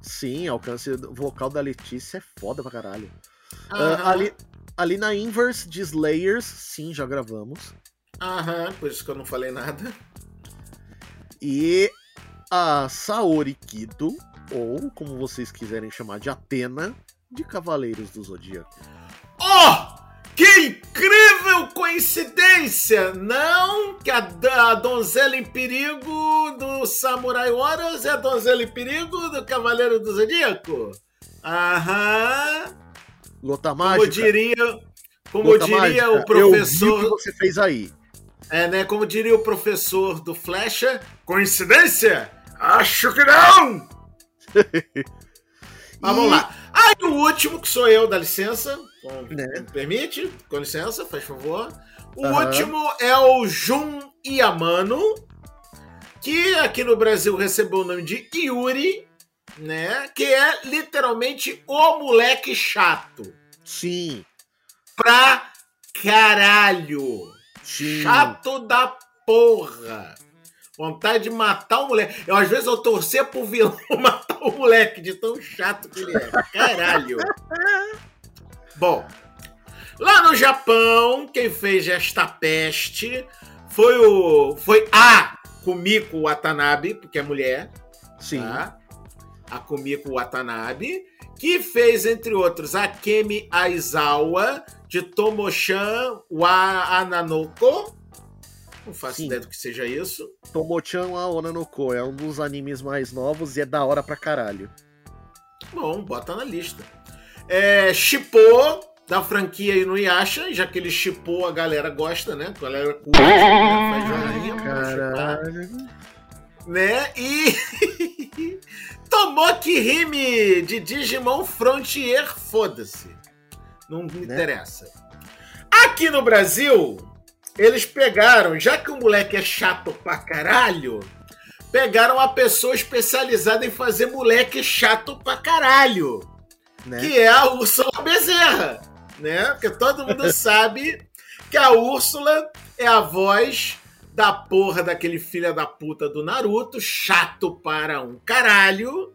Sim, alcance vocal da Letícia é foda pra caralho. Ah, ali, ali na Inverse de Slayers, sim, já gravamos. aham, por isso que eu não falei nada. E a Saori Kido, ou como vocês quiserem chamar de Atena, de Cavaleiros do Zodíaco. Oh! Que incrível coincidência! Não que a, a donzela em perigo do Samurai Warriors é a donzela em perigo do Cavaleiro do Zodíaco? Aham! Como Mágica. diria, como diria Mágica, o Eu vi o que professor, você fez aí. é, né? Como diria o professor do Flecha, coincidência? Acho que não! Mas vamos E- lá. Aí o último, que sou eu, dá licença. Com, Né? permite? Com licença, faz favor. O Aham. último é o Jun Yamano, que aqui no Brasil recebeu o nome de Yuri, né? Que é literalmente o moleque chato. Sim, Pra caralho. sim. Chato da porra. Vontade de matar o moleque. Eu, às vezes eu torcer pro vilão matar o moleque, de tão chato que ele é. Caralho. Bom, lá no Japão, quem fez esta peste foi o. Foi a Kumiko Watanabe, porque é mulher, Sim. tá? A Kumiko Watanabe, que fez, entre outros, a Kemi Aizawa, de Tomoshan wa Ananoko. Não faço Sim. ideia do que seja isso. Tomochan wa Onanoko é um dos animes mais novos e é da hora pra caralho. Bom, bota na lista. É, Shippo, da franquia Inuyasha, já que ele chipou, a galera gosta, né? A galera curte, né? faz joinha. Caralho. né? E Tomoki Hime de Digimon Frontier, foda-se. Não me Né? interessa. Aqui no Brasil, eles pegaram, já que o moleque é chato pra caralho, pegaram uma pessoa especializada em fazer moleque chato pra caralho Né? que é a Úrsula Bezerra, né? Porque todo mundo sabe que a Úrsula é a voz da porra daquele filho da puta do Naruto, chato para um caralho.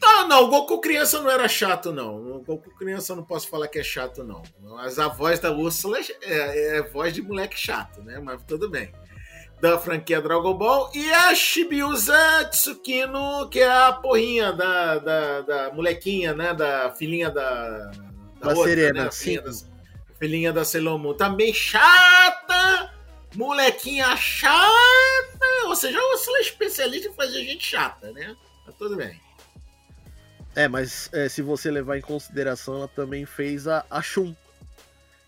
Não, não, o Goku criança não era chato, não. O Goku criança eu não posso falar que é chato, não. Mas a voz da Úrsula é, é voz de moleque chato, né? Mas tudo bem. Da franquia Dragon Ball. E a Shibiusa Tsukino, que é a porrinha da, da, da molequinha, né? Da filhinha da. Da Serena, né? sim. Filhinha da, filhinha da Sailor Moon. Também chata! Molequinha chata! Ou seja, a Úrsula é especialista em fazer gente chata, né? Mas tudo bem. É, mas é, se você levar em consideração, ela também fez a, a Shun.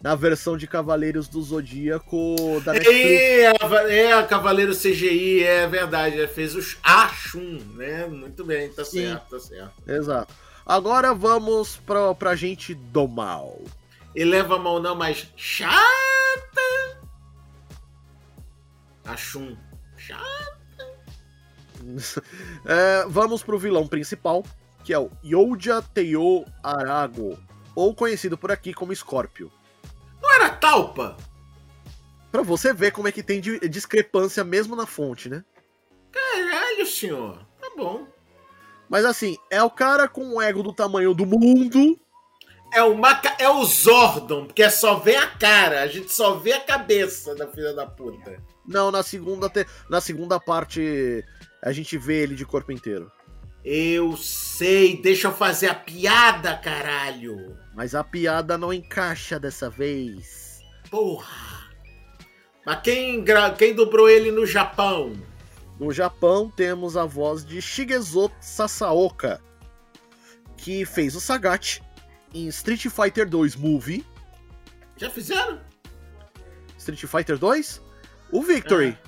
Na versão de Cavaleiros do Zodíaco da Netflix. É, é a Cavaleiro CGI, é verdade. Ela fez os Ashun, né? Muito bem, tá Sim. certo, tá certo. Exato. Agora vamos pra, pra gente do mal. E leva a mão não mais chata. A Shun. Chata. É, vamos pro vilão principal, que é o Yoja Teo Arago, ou conhecido por aqui como Scorpio. Não era Talpa? Pra você ver como é que tem di- discrepância mesmo na fonte, né? Caralho, senhor. Tá bom. Mas assim, é o cara com o ego do tamanho do mundo. É o, maca... é o Zordon, porque só vê a cara, a gente só vê a cabeça da filha da puta. Não, na segunda, te- na segunda parte a gente vê ele de corpo inteiro. Eu sei, deixa eu fazer a piada, caralho. Mas a piada não encaixa dessa vez. Porra. Mas quem, quem dobrou ele no Japão? No Japão temos a voz de Shigezo Sasaoka, que fez o Sagat em Street Fighter 2 Movie. Já fizeram? Street Fighter 2? O Victory.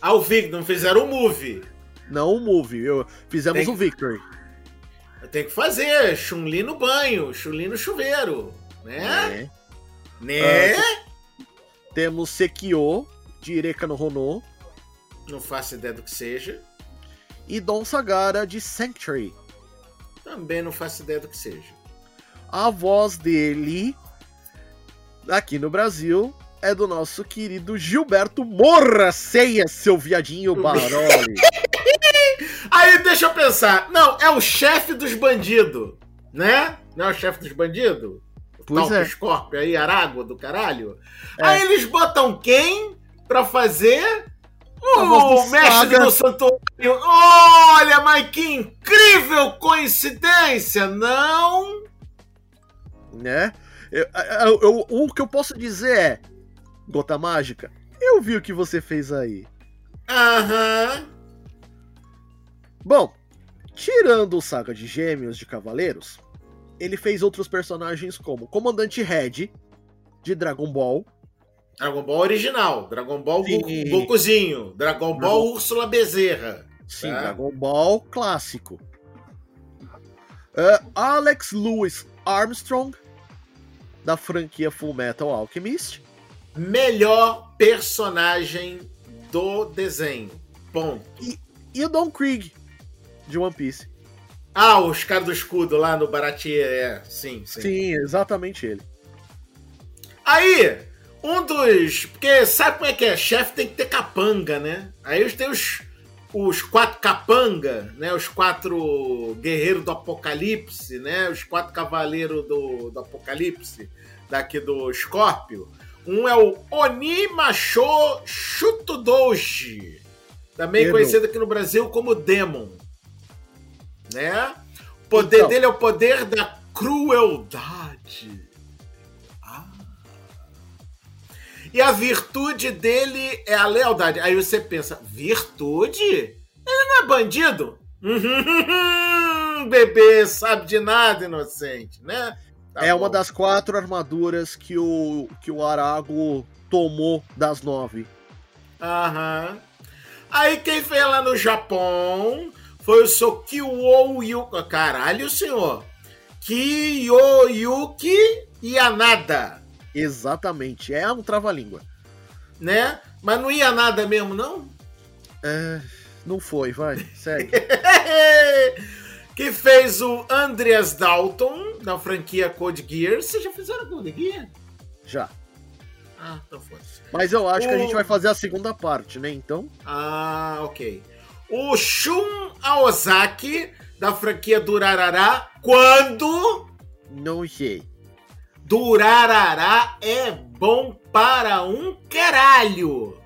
Ah, o Vic, não fizeram o movie. Não o Movie. Eu- fizemos o Victory. Tem que fazer. Chun-Li no banho, Chun-Li no chuveiro. Né? É. Né? Temos Sekio, de Ireka no Hono. Não faço ideia do que seja. E Don Sagara, de Sanctuary. Também não faço ideia do que seja. A voz dele, aqui no Brasil, é do nosso querido Gilberto Morra Ceia, seu viadinho Baroli. Aí deixa eu pensar. Não, é o chefe dos bandidos, né? Não é o chefe dos bandidos? O Pois tal é. Scorpio aí, Aragua do caralho. É. Aí eles botam quem pra fazer? O mestre do santuário. Olha, mas que incrível coincidência, não? né? Eu- eu- eu- o que eu posso dizer é, Gota Mágica, eu vi o que você fez aí. Aham. Bom, tirando o Saga de Gêmeos de Cavaleiros, ele fez outros personagens como Comandante Red, de Dragon Ball, Dragon Ball original. Dragon Ball Sim. Gokuzinho. Dragon Ball Dragon- Úrsula Bezerra. sim, Tá. Dragon Ball clássico. Ah, Alex Lewis Armstrong, da franquia Full Metal Alchemist. melhor personagem do desenho. Ponto. E o Don Krieg, de One Piece. Ah, os caras do escudo lá no Baratie, é. Sim, sim, Sim, exatamente ele. Aí, um dos. Porque sabe como é que é? Chefe tem que ter capanga, né? Aí tem os, os quatro capanga, né? Os quatro guerreiros do apocalipse, né? Os quatro cavaleiros do, do apocalipse, daqui do Scorpio. Um é o Oni Macho Shutodoji, também conhecido aqui no Brasil como Demon. Né? O poder Então. dele é o poder da crueldade. Ah. E a virtude dele é a lealdade. Aí você pensa, virtude? Ele não é bandido? Bebê, sabe de nada, inocente, né? Tá é bom. uma das quatro armaduras que o, que o Arago tomou das nove. Aham. Aí quem fez lá no Japão foi o Sokiwo Yuki. Caralho, senhor. Kiyoyuki Yanada, Exatamente, é um trava-língua. né? Mas não ia nada mesmo, não? É, não foi, vai, segue. que fez o Andreas Dalton da franquia Code Geass. Vocês já fizeram Code Geass? Já. Ah, então foda-se. Mas eu acho que a O- gente vai fazer a segunda parte, né? Então, Ah, ok. O Shun Aozaki da franquia Durarará. Quando não sei. Durarará é bom para um caralho.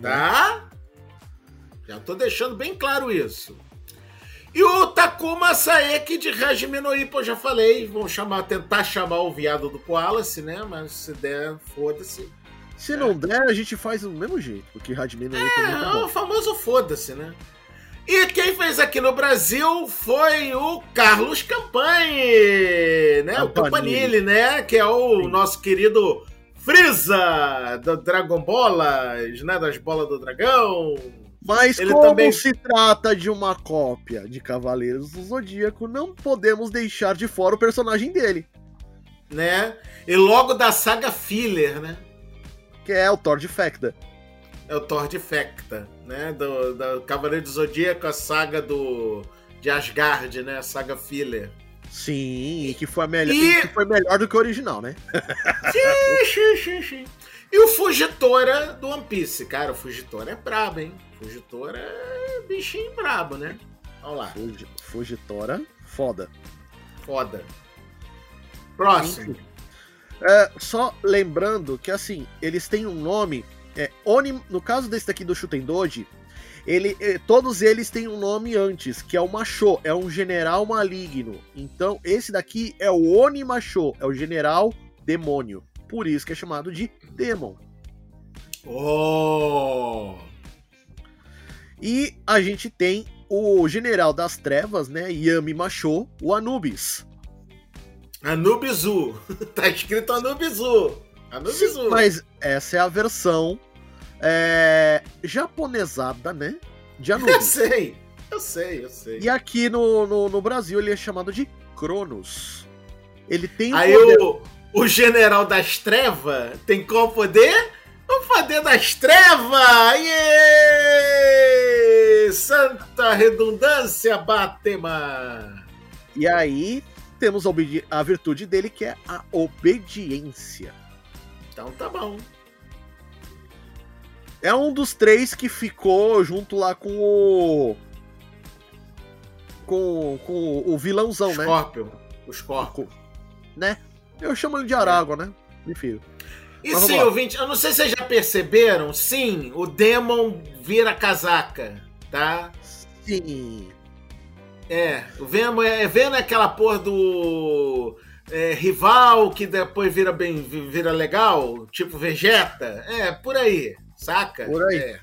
Tá? Já tô deixando bem claro isso. E o Takuma Saeki de Hajime no Ippo, eu já falei. Vão chamar, tentar chamar o viado do Koalace, né? Mas se der, foda-se. Se não der, a gente faz do mesmo jeito, porque Radmin não É, também é o famoso foda-se, né? E quem fez aqui no Brasil foi o Carlos Campanile, né? O Campanile. Campanile, né? Que é o Sim. nosso querido Freeza do Dragon Ballas, né? Das bolas do dragão. Mas Ele como também- se trata de uma cópia de Cavaleiros do Zodíaco, não podemos deixar de fora o personagem dele, né? E logo da saga filler, né? Que é o Thor de Fecta. É o Thor de Fecta, né? Do, do Cavaleiro do Zodíaco, a saga do de Asgard, né? A saga filler. Sim, e que foi, a melhor, E- que foi melhor do que o original, né? Xi, xi, xi. E o Fugitora do One Piece. Cara, o Fugitora é brabo, hein? Fugitora é bichinho brabo, né? Vamos lá, Fugi- Fugitora, foda. foda. Próximo. É, só lembrando que, assim, eles têm um nome. É, Oni, no caso desse daqui do Shutendoji, ele, eh, todos eles têm um nome antes, que é o Macho, é um general maligno. Então, esse daqui é o Oni Macho, é o general demônio. Por isso que é chamado de Demon. Oh! E a gente tem o general das trevas, né? Yami Macho, o Anubis. Anubizu. tá escrito Anubizu. Anubizu. Sim, mas essa é a versão é, japonesada, né? De Eu Anubis. sei. Eu sei, eu sei. E aqui no, no, no Brasil ele é chamado de Cronos. Ele tem o Aí poder- o, o general das trevas tem qual poder? O poder das trevas! Yeah! Santa redundância, Batema! E aí temos a, a virtude dele que é a obediência. Então tá bom. É um dos três que ficou junto lá com o. Com, com o vilãozão, né? Scorpion. O Scorpion. né? Eu chamo ele de Aragorn, né? Enfim. E sim, lá. ouvinte, eu não sei se vocês já perceberam, sim, o Demon vira casaca, tá? Sim. É, o Venom é, Venom é aquela porra do é, rival que depois vira bem, vira legal, tipo Vegeta. É, por aí, saca? Por aí. É.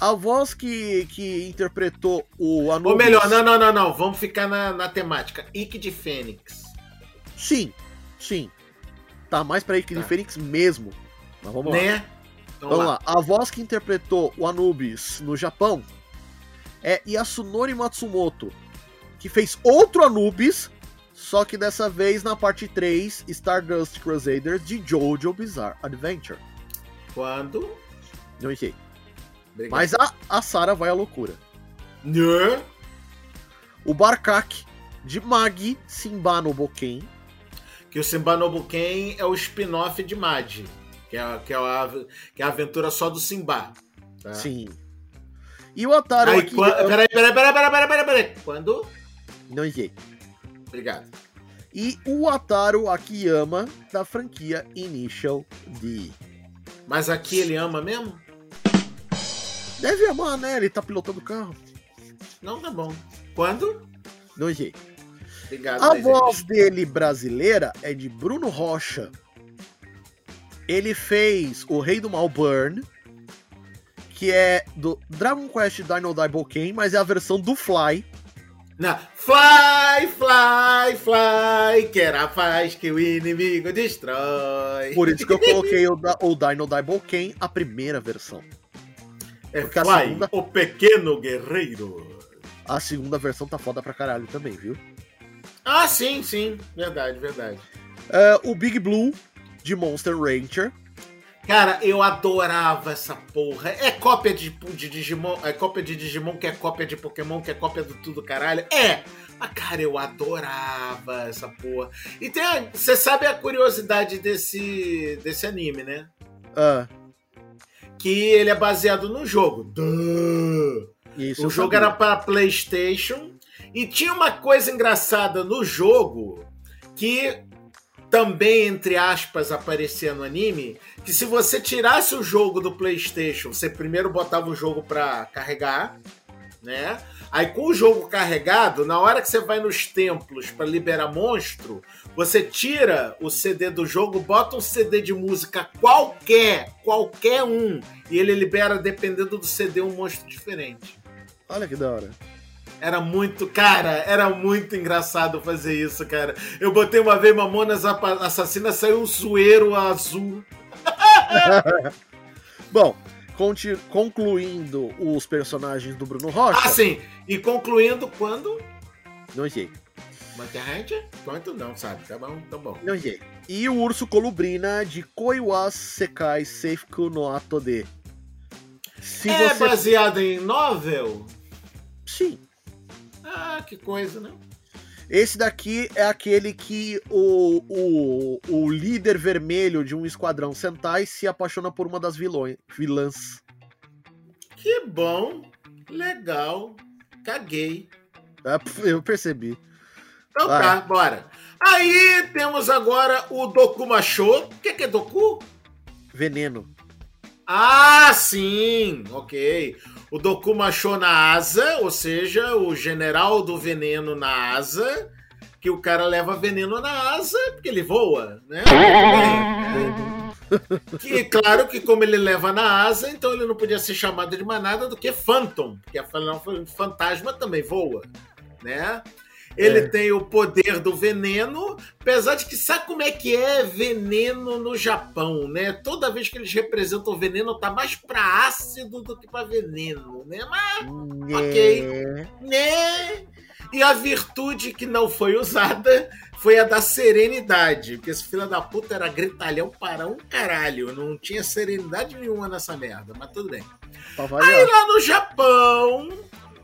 A voz que, que interpretou o Anubis... Ou melhor, não, não, não, não, vamos ficar na, na temática. Ike de Fênix. Sim, sim. Tá mais pra Ike de Tá. Fênix mesmo. Mas vamos lá. Né? Então, Vamos lá. A voz que interpretou o Anubis no Japão é Yasunori Matsumoto, que fez outro Anubis, só que dessa vez na parte 3, Stardust Crusaders de Jojo Bizarre Adventure. Quando? Não sei. Obrigado. Mas a, a Sarah vai à loucura. Né? O Barkak de Magi Simba no Boken. Que o Simba Nobuken é o spin-off de Mad, que é, que, é a, que é a aventura só do Simba. Tá? Sim. E o Ataru Aí, aqui. quan- peraí, peraí, peraí, peraí, peraí, peraí, peraí. Quando? Não sei. Obrigado. E o Ataru Akiyama da franquia Initial D. Mas aqui ele ama mesmo? Deve amar, né? Ele tá pilotando o carro. Não, tá bom. Quando? Não sei. Obrigado. A Deise. voz dele brasileira é de Bruno Rocha. Ele fez o Rei do Mal Burn, que é do Dragon Quest Dino Die Boken, mas é a versão do Fly. Não. Fly, fly, fly, que era a paz que o inimigo destrói. Por isso que eu coloquei o, o Dino Die Boken, a primeira versão. É porque Fly, segunda- o pequeno guerreiro. A segunda versão tá foda pra caralho também, viu? Ah, sim, sim. Verdade, verdade. É, o Big Blue, de Monster Rancher. Cara, eu adorava essa porra. É cópia de, de Digimon, é cópia de Digimon, que é cópia de Pokémon, que é cópia do tudo caralho. É! Mas, cara, eu adorava essa porra. E tem a- Você sabe a curiosidade desse, desse anime, né? Ah, Que ele é baseado no jogo. Duh. isso O jogo sabia. era para PlayStation e tinha uma coisa engraçada no jogo que também, entre aspas, aparecia no anime, que se você tirasse o jogo do PlayStation, você primeiro botava o jogo para carregar, né? Aí com o jogo carregado, na hora que você vai nos templos para liberar monstro, você tira o CD do jogo, bota um CD de música qualquer, qualquer um, e ele libera dependendo do CD um monstro diferente. Olha que da hora. Era muito, cara, era muito engraçado fazer isso, cara. Eu botei uma vez Mamonas Assassina, saiu um sueiro azul. Bom, concluindo os personagens do Bruno Rocha. Ah, sim. E concluindo quando? Não sei. Manterrante? Quanto não, sabe? Tá bom, tá bom. Não sei. E o Urso Colubrina de Koiwa Sekai Seifuku no Ato de. Se é você. baseado em novel? Sim. Ah, que coisa, né? Esse daqui é aquele que o, o, o líder vermelho de um esquadrão Sentai se apaixona por uma das vilões, vilãs. Que bom. Legal. Caguei. É, eu percebi. Então Vai. tá, bora. Aí temos agora o Dokumacho. O que, que é Doku? Veneno. Ah, sim, ok. O Dokumacho na asa, ou seja, o general do veneno na asa, que o cara leva veneno na asa porque ele voa, né? Que claro que como ele leva na asa, então ele não podia ser chamado de mais nada do que Phantom, porque afinal o fantasma também voa, né? Ele É. tem o poder do veneno, apesar de que sabe como é que é veneno no Japão, né? Toda vez que eles representam veneno, tá mais pra ácido do que pra veneno, né? Mas, Ok. É. né? E a virtude que não foi usada foi a da serenidade, porque esse filho da puta era gritalhão para um caralho, não tinha serenidade nenhuma nessa merda, mas tudo bem. Aí lá no Japão,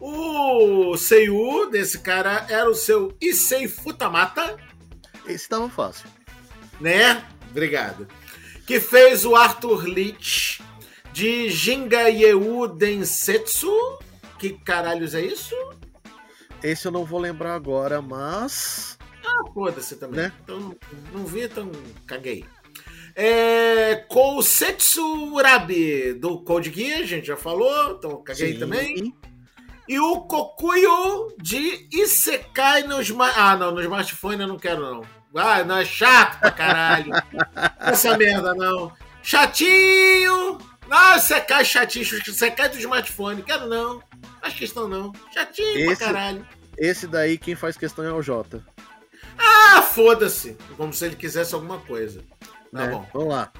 o Seiyu desse cara era o seu Issei Futamata, Esse tava fácil. né? Obrigado. Que fez o Arthur Leach de Jingayeu Densetsu. Que caralhos é isso? Esse eu não vou lembrar agora, mas. Ah, foda-se também. Né? Então, não vi, então caguei. É, Kousetsu Urabi, do Code Geass, a gente já falou, então caguei Sim. também. E o Kokuyo de Isekai no smartphone. Ah, não, no smartphone eu não quero, não. Ah, não, é chato pra caralho. Essa merda, não. Chatinho! Não, Isekai chatinho, Isekai do smartphone. Quero não. Faz questão não. Chatinho Esse- pra caralho. Esse daí, quem faz questão é o Jota. Ah, foda-se. Como se ele quisesse alguma coisa. Tá né? bom. Vamos lá.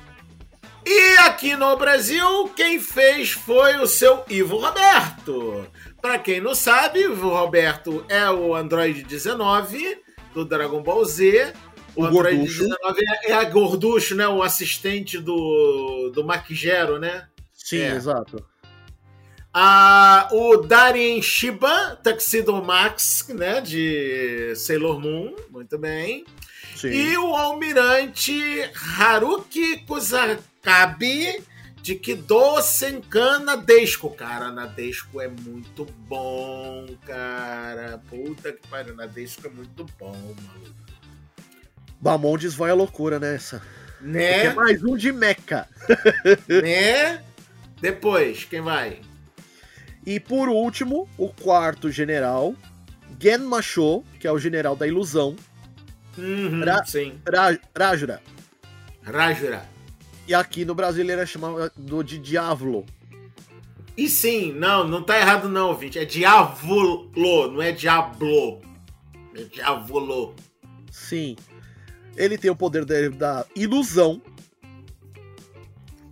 E aqui no Brasil, quem fez foi o seu Ivo Roberto. Pra quem não sabe, Ivo Roberto é o Android 19 do Dragon Ball Z. O, O Android gorducho. 19 é, é a Gorducho, né? O assistente do, do Maquigero, né? Sim, É. exato. Ah, o Darien Shiba, Tuxedo Max, né? De Sailor Moon. Muito bem. Sim. E o almirante Haruki Kusakabe de Kido Senkan Nadesco. Cara, Nadesco é muito bom, cara. Puta que pariu, Nadesco é muito bom, maluco. Bamondes vai à loucura nessa. Porque é Né? mais um de Mecha. né? Depois, quem vai? E por último, o quarto general, Genmasho, que é o general da ilusão, Uhum, Ra- Sim. Ra Rajura. Rajura. E aqui no Brasil ele era chamado de Diavolo. E sim, não, não tá errado não, ouvinte. É Diavolo, não é Diablo. É Diavolo. Sim. Ele tem o poder da, da ilusão,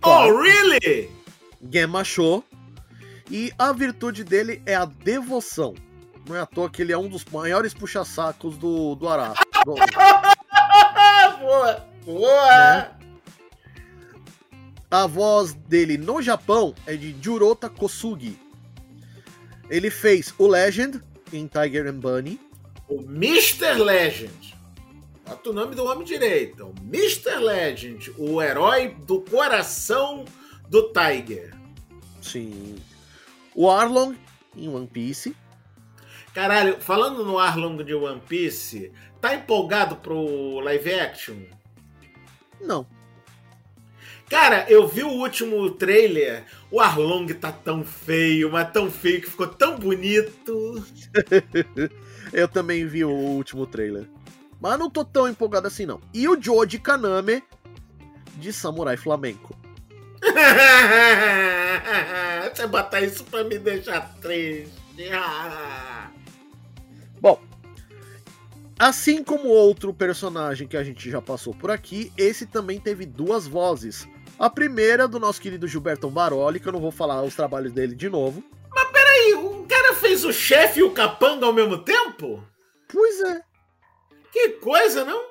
Oh, really? Genmasho. E a virtude dele é a devoção. Não é à toa que ele é um dos maiores puxa-sacos do, do Ará. Boa! Boa! Né? A voz dele no Japão é de Jurota Kosugi. Ele fez o Legend em Tiger and Bunny. O Mr. Legend. Bota o nome do homem direito. O Mr. Legend, o herói do coração do Tiger. Sim. O Arlong em One Piece. Caralho, falando no Arlong de One Piece, tá empolgado pro live action? Não. Cara, eu vi o último trailer. O Arlong tá tão feio, mas tão feio que ficou tão bonito. Eu também vi o último trailer. Mas não tô tão empolgado assim, não. E o Joji Kaname de Samurai Flamenco. Você botar isso pra me deixar triste. Ah. Assim como outro personagem que a gente já passou por aqui, esse também teve duas vozes. A primeira do nosso querido Gilberto Baroli, que eu não vou falar os trabalhos dele de novo. Mas peraí, o cara fez o chefe e o capanga ao mesmo tempo? Pois é. Que coisa, não?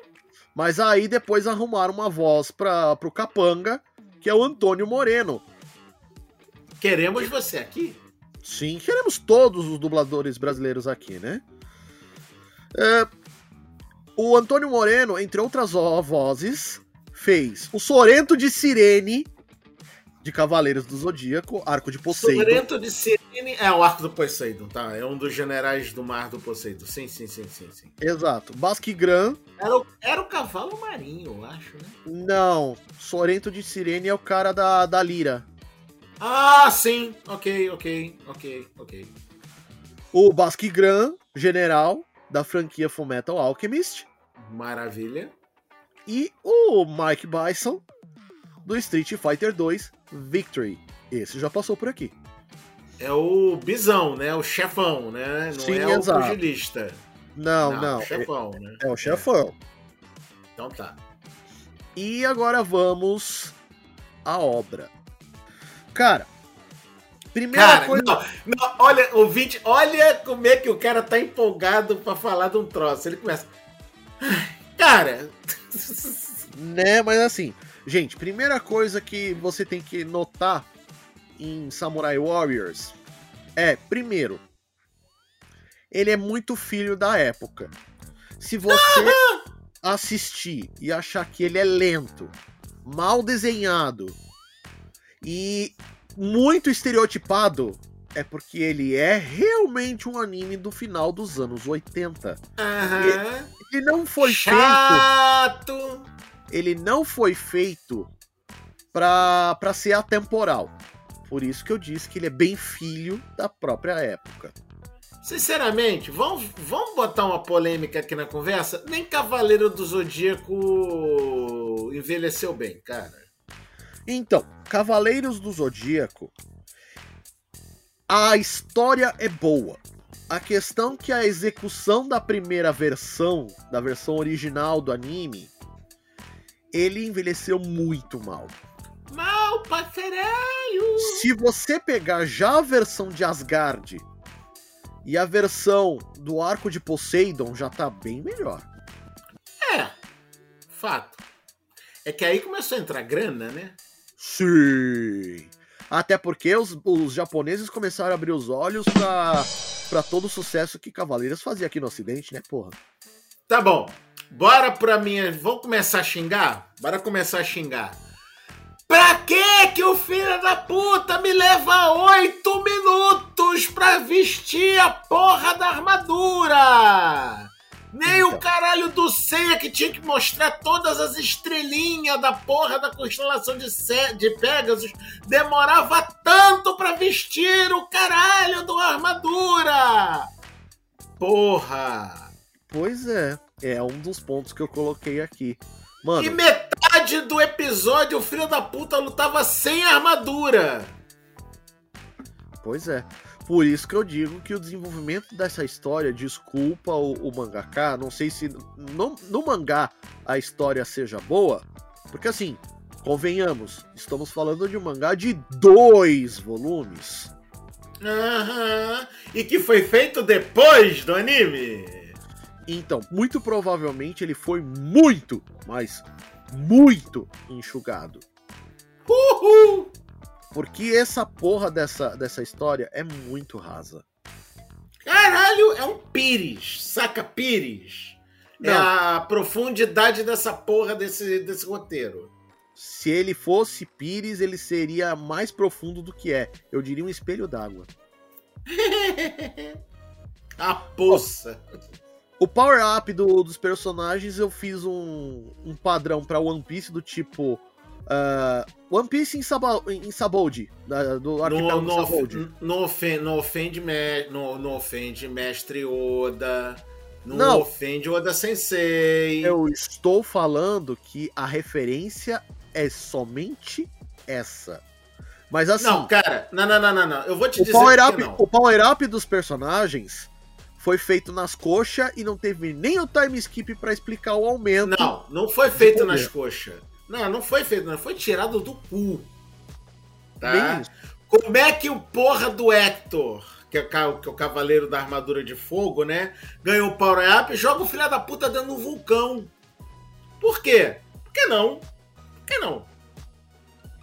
Mas aí depois arrumaram uma voz para pro capanga, que é o Antônio Moreno. Queremos você aqui? Sim, queremos todos os dubladores brasileiros aqui, né? É, o Antônio Moreno, entre outras vozes, fez o Sorento de Sirene, de Cavaleiros do Zodíaco, Arco de Poseidon. Sorento de Sirene é o Arco do Poseidon, tá? É um dos generais do mar do Poseidon. Sim, sim, sim, sim, sim. Exato. Basque Gran. Era o, era o cavalo marinho, eu acho, né? Não. Sorento de Sirene é o cara da, da Lira. Ah, sim. Ok, ok, ok, ok. O Basque Gran, general da franquia Fullmetal Alchemist. Maravilha. E o Mike Bison, do Street Fighter 2 Victory. Esse já passou por aqui. É o bisão, né? O chefão, né? Não Sim, é exato. o pugilista. Não, não. O chefão, né? É, é o chefão. Então tá. E agora vamos à obra. Cara, primeira Cara, coisa. não, não, olha, ouvinte, olha como é que o cara tá empolgado pra falar de um troço. Ele começa. "Ai, Cara. Né, mas assim, gente, primeira coisa que você tem que notar em Samurai Warriors é, primeiro, ele é muito filho da época. Se você assistir e achar que ele é lento, mal desenhado e muito estereotipado, é porque ele é realmente um anime do final dos anos 80. Aham. Ele não foi feito Chato. ele não foi feito pra, pra ser atemporal. Por isso que eu disse que ele é bem filho da própria época. Sinceramente, vamos, vamos botar uma polêmica aqui na conversa? Nem Cavaleiro do Zodíaco envelheceu bem, cara. Então, Cavaleiros do Zodíaco, a história é boa. A questão que a execução da primeira versão, da versão original do anime, ele envelheceu muito mal. Mal caralho! Se você pegar já a versão de Asgard e a versão do arco de Poseidon, já tá bem melhor. É, fato. É que aí começou a entrar grana, né? Sim! Até porque os, os japoneses começaram a abrir os olhos pra, pra todo o sucesso que Cavaleiros fazia aqui no Ocidente, né, porra? Tá bom. Bora pra minha. Vamos começar a xingar? Bora começar a xingar. Pra que que o filho da puta me leva oito minutos pra vestir a porra da armadura? Nem Então. o caralho do Seiya que tinha que mostrar todas as estrelinhas da porra da constelação de, Se- de Pegasus demorava tanto pra vestir o caralho da armadura! Porra! Pois é, é um dos pontos que eu coloquei aqui. Mano, E metade do episódio o filho da puta lutava sem armadura. Pois é. Por isso que eu digo que o desenvolvimento dessa história, desculpa o, o mangaka, não sei se no, no mangá a história seja boa, porque assim, convenhamos, estamos falando de um mangá de dois volumes. Aham. E que foi feito depois do anime. Então, muito provavelmente ele foi muito, mas muito enxugado. Uhul! Porque essa porra dessa, dessa história é muito rasa. Caralho, é um pires. Saca pires? É Não. a profundidade dessa porra desse, desse roteiro. Se ele fosse Pires, ele seria mais profundo do que é. Eu diria um espelho d'água. A poça. O power-up do- dos personagens, eu fiz um, um padrão pra One Piece do tipo. Ah, One Piece em, Sabold, da- do Sabold. não, ofende, não, ofende me- não, não ofende mestre Oda. Não, Não. ofende Oda Sensei. Eu estou falando que a referência é somente essa. Mas assim, Não, cara, não, não, não, não, não. Eu vou te o dizer power-up que não. o power-up dos personagens foi feito nas coxas e não teve nem o time skip pra explicar o aumento. Não, não foi feito nas coxas. Não, não foi feito, não. Foi tirado do cu. Tá? Como é que o porra do Hector, que é, o, que é o cavaleiro da armadura de fogo, né? Ganhou o Power Up e joga o filho da puta dentro do vulcão. Por quê? Por que não? Por que não?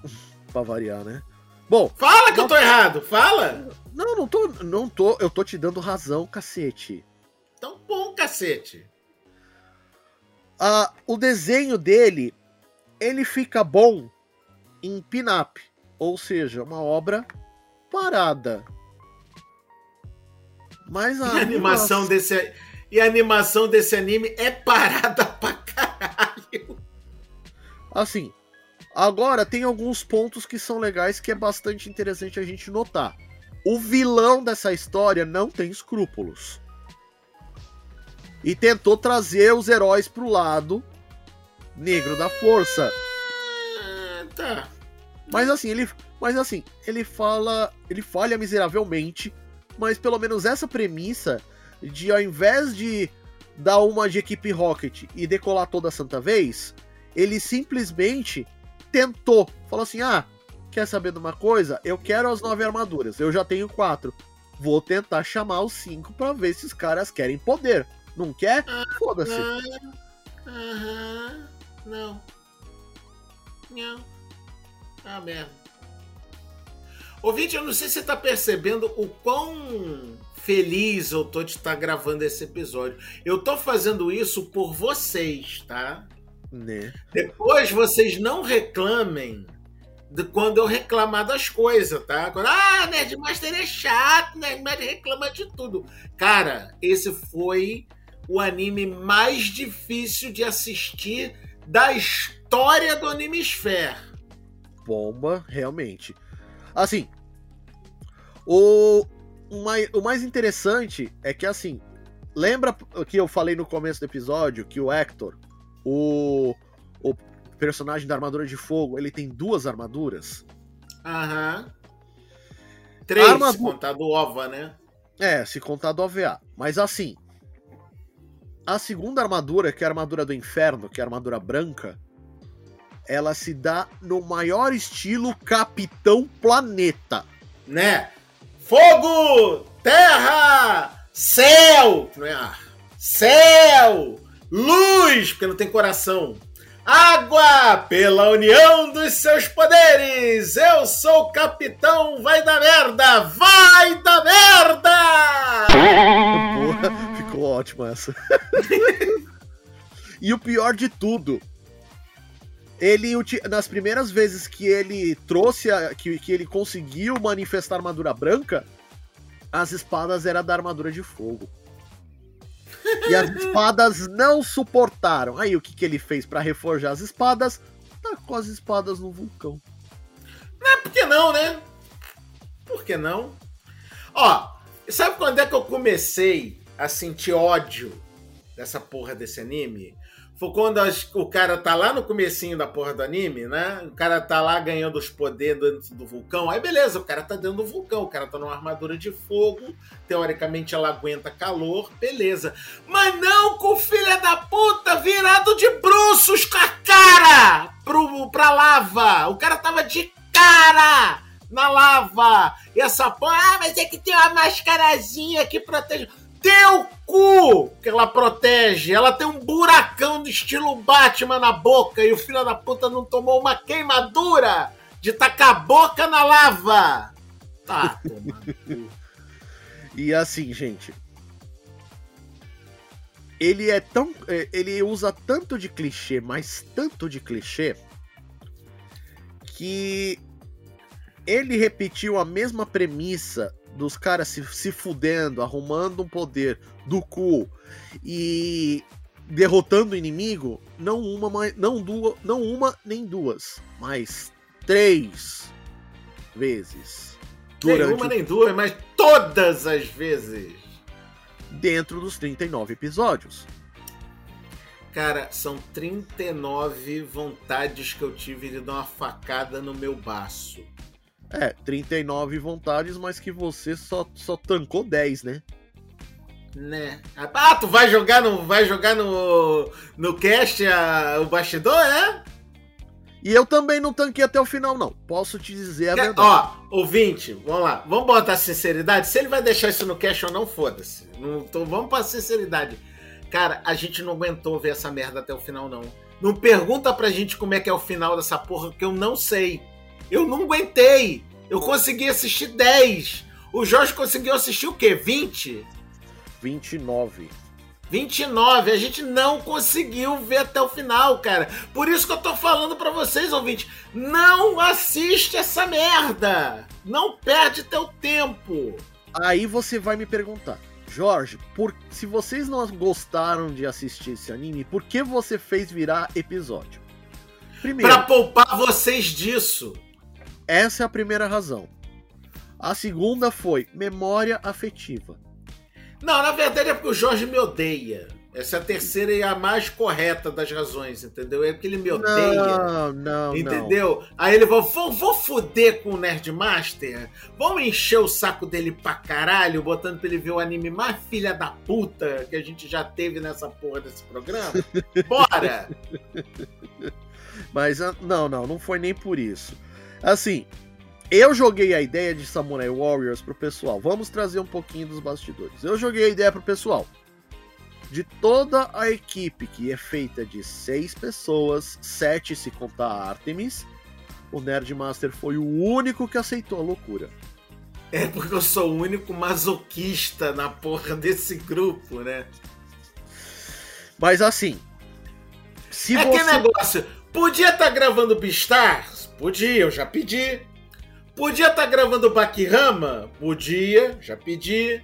pra variar, né? Bom. Fala que não... eu tô errado, fala! Não, não tô. Não tô. Eu tô te dando razão, cacete. Então bom, cacete. Ah, o desenho dele, ele fica bom em pin-up. Ou seja, uma obra parada. Mas a, e a animação desse e a animação desse anime é parada pra caralho. Assim, agora tem alguns pontos que são legais que é bastante interessante a gente notar. O vilão dessa história não tem escrúpulos. E tentou trazer os heróis pro lado negro da força. Ah, tá. Mas assim, ele, mas assim, ele fala, ele falha miseravelmente, mas pelo menos essa premissa de ao invés de dar uma de equipe Rocket e decolar toda a santa vez, ele simplesmente tentou, falou assim: "Ah, quer saber de uma coisa? Eu quero as nove armaduras, eu já tenho quatro. Vou tentar chamar os cinco para ver se os caras querem poder. Não quer? Ah, Foda-se. Aham. Não. Não. Ah, merda. Ouvinte, eu não sei se você tá percebendo o quão feliz eu tô de estar gravando esse episódio. Eu tô fazendo isso por vocês, tá? Né? Depois vocês não reclamem de quando eu reclamar das coisas, tá? Quando, ah, Nerdmaster é chato, Nerdmaster reclama de tudo. Cara, esse foi o anime mais difícil de assistir da história do Animesphere. Bomba, realmente. Assim, o, o, mais, o mais interessante é que, assim, lembra que eu falei no começo do episódio que o Hector, o, o personagem da armadura de fogo, ele tem duas armaduras? Aham. Três, armadura... se contar do OVA, né? É, se contar do OVA. Mas assim, a segunda armadura, que é a armadura do inferno, que é a armadura branca, ela se dá no maior estilo Capitão Planeta. Né? Fogo, terra, céu, não é ar. Céu, luz, porque não tem coração. Água, pela união dos seus poderes. Eu sou o capitão, vai da merda, vai da merda! Porra, ficou ótima essa. e o pior de tudo, ele nas primeiras vezes que ele trouxe a, que, que ele conseguiu manifestar armadura branca, as espadas eram da armadura de fogo. E as espadas não suportaram. Aí o que, que ele fez para reforjar as espadas? Tacou as espadas no vulcão. Não, por que não, né? Por que não? Ó, sabe quando é que eu comecei a sentir ódio dessa porra desse anime? Foi quando as, o cara tá lá no comecinho da porra do anime, né? O cara tá lá ganhando os poderes dentro do vulcão. Aí beleza, o cara tá dentro do vulcão, o cara tá numa armadura de fogo. Teoricamente ela aguenta calor, beleza. Mas não com o filho da puta virado de bruços com a cara pro, pra lava. O cara tava de cara na lava. E essa porra, ah, mas é que tem uma mascarazinha que protege teu cu que ela protege. Ela tem um buracão do estilo Batman na boca e o filho da puta não tomou uma queimadura de tacar a boca na lava. Tá, E assim, gente. Ele é tão. É, ele usa tanto de clichê, mas tanto de clichê. Que ele repetiu a mesma premissa dos caras se, se fudendo, arrumando um poder do cu e derrotando o inimigo, não uma, não duas, não uma nem duas, mas três vezes. Nem uma nem duas, mas todas as vezes. Dentro dos 39 episódios. Cara, são 39 vontades que eu tive de dar uma facada no meu baço. É, 39 vontades, mas que você só, só tancou 10, né? Né? Ah, tu vai jogar no, vai jogar no, no cast a, o bastidor, né? E eu também não tanquei até o final, não. Posso te dizer a verdade. Ó, ouvinte, vamos lá. Vamos botar sinceridade. Se ele vai deixar isso no cash ou não, foda-se. Tô- Vamos pra sinceridade. Cara, a gente não aguentou ver essa merda até o final, não. Não pergunta pra gente como é que é o final dessa porra, que eu não sei. Eu não aguentei. Eu consegui assistir 10. O Jorge conseguiu assistir o quê? 20? 29. 29. A gente não conseguiu ver até o final, cara. Por isso que eu tô falando pra vocês, ouvintes. Não assiste essa merda. Não perde teu tempo. Aí você vai me perguntar, Jorge, por, se vocês não gostaram de assistir esse anime, por que você fez virar episódio? Primeiro, Pra poupar vocês disso. Essa é a primeira razão. A segunda foi memória afetiva. Não, na verdade é porque o Jorge me odeia. Essa é a terceira e a mais correta das razões, entendeu? É porque ele me odeia. Não, não, Entendeu? Aí ele falou: vou, vou foder com o Nerdmaster? Vamos encher o saco dele pra caralho, botando pra ele ver o anime mais filha da puta que a gente já teve nessa porra desse programa? Bora! não. Mas ah, não, não, não foi nem por isso. Assim, eu joguei a ideia de Samurai Warriors pro pessoal. Vamos trazer um pouquinho dos bastidores. Eu joguei a ideia pro pessoal. De toda a equipe, que é feita de seis pessoas, sete se contar a Artemis, o Nerdmaster foi o único que aceitou a loucura. É porque eu sou o único masoquista na porra desse grupo, né? Mas assim, se é você que negócio. Podia estar gravando Beastars? Podia, eu já pedi. Podia estar gravando Bakirama? Podia, já pedi.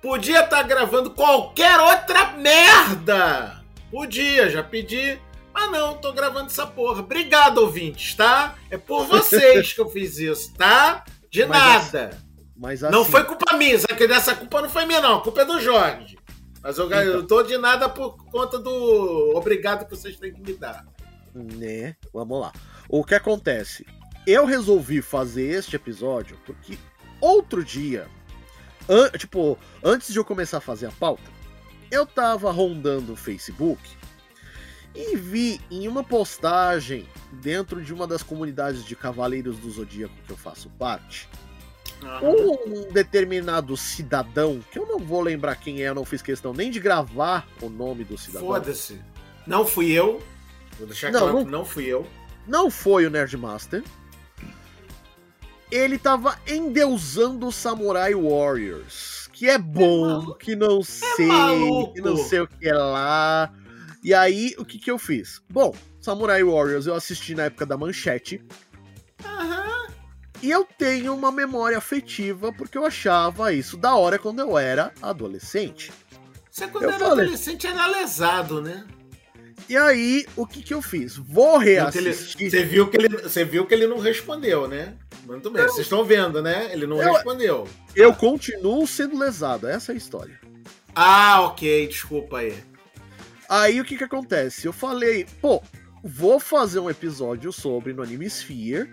Podia estar gravando qualquer outra merda? Podia, já pedi. Mas não, tô gravando essa porra. Obrigado, ouvintes, tá? É por vocês que eu fiz isso, tá? De Mas nada. mas Não assim, foi culpa minha, sabe que dessa culpa não foi minha, não. A culpa é do Jorge. Mas eu, eu Então. tô de nada por conta do obrigado que vocês têm que me dar. né? Vamos lá. O que acontece? Eu resolvi fazer este episódio porque outro dia, an- tipo, antes de eu começar a fazer a pauta, eu tava rondando o Facebook e vi em uma postagem dentro de uma das comunidades de Cavaleiros do Zodíaco que eu faço parte, um determinado cidadão, que eu não vou lembrar quem é, eu não fiz questão nem de gravar o nome do cidadão. Foda-se. Não fui eu. Vou deixar Não, claro não- que não fui eu. Não foi o Nerdmaster. Ele tava endeusando o Samurai Warriors. Que é bom, maluco. que não sei, maluco. que não sei o que é lá. E aí, o que que eu fiz? Bom, Samurai Warriors eu assisti na época da manchete. Aham. E eu tenho uma memória afetiva porque eu achava isso da hora quando eu era adolescente. Você quando Eu era falei. adolescente era lesado, né? E aí, o que que eu fiz? Vou reassistir. Você viu, que ele, você viu que ele não respondeu, né? Muito bem. Vocês estão vendo, né? Ele não Eu- respondeu. Eu continuo sendo lesado, essa é a história. Ah, ok. Desculpa aí. Aí o que que acontece? Eu falei, pô, vou fazer um episódio sobre no Anime Sphere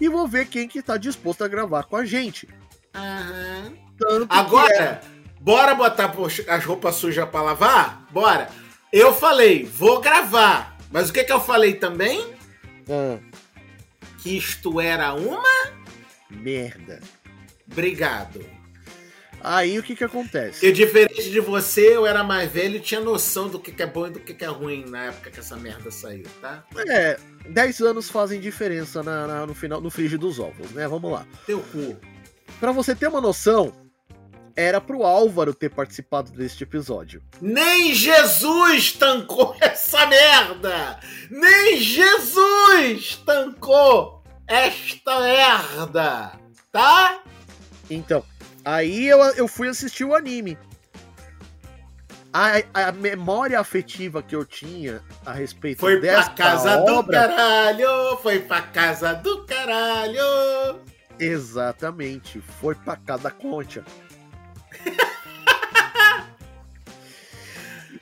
e vou ver quem que tá disposto a gravar com a gente. Que Agora, é- bora botar as roupas sujas pra lavar? Bora. Eu falei, vou gravar. Mas o que, que eu falei também? Ah, Que isto era uma. merda. Obrigado. Aí o que que acontece? E diferente de você, eu era mais velho e tinha noção do que, que é bom e do que, que é ruim na época que essa merda saiu, tá? É, 10 anos fazem diferença na- na- no final, no frigir dos ovos, né? Vamos lá. Teu cu. Pra você ter uma noção, era pro Álvaro ter participado deste episódio. Nem Jesus tancou essa merda! Nem Jesus tancou esta merda! Tá? Então, aí eu, eu fui assistir o anime. A, a memória afetiva que eu tinha a respeito Foi pra desta casa do obra, caralho! Foi pra casa do caralho! exatamente, foi pra cada concha.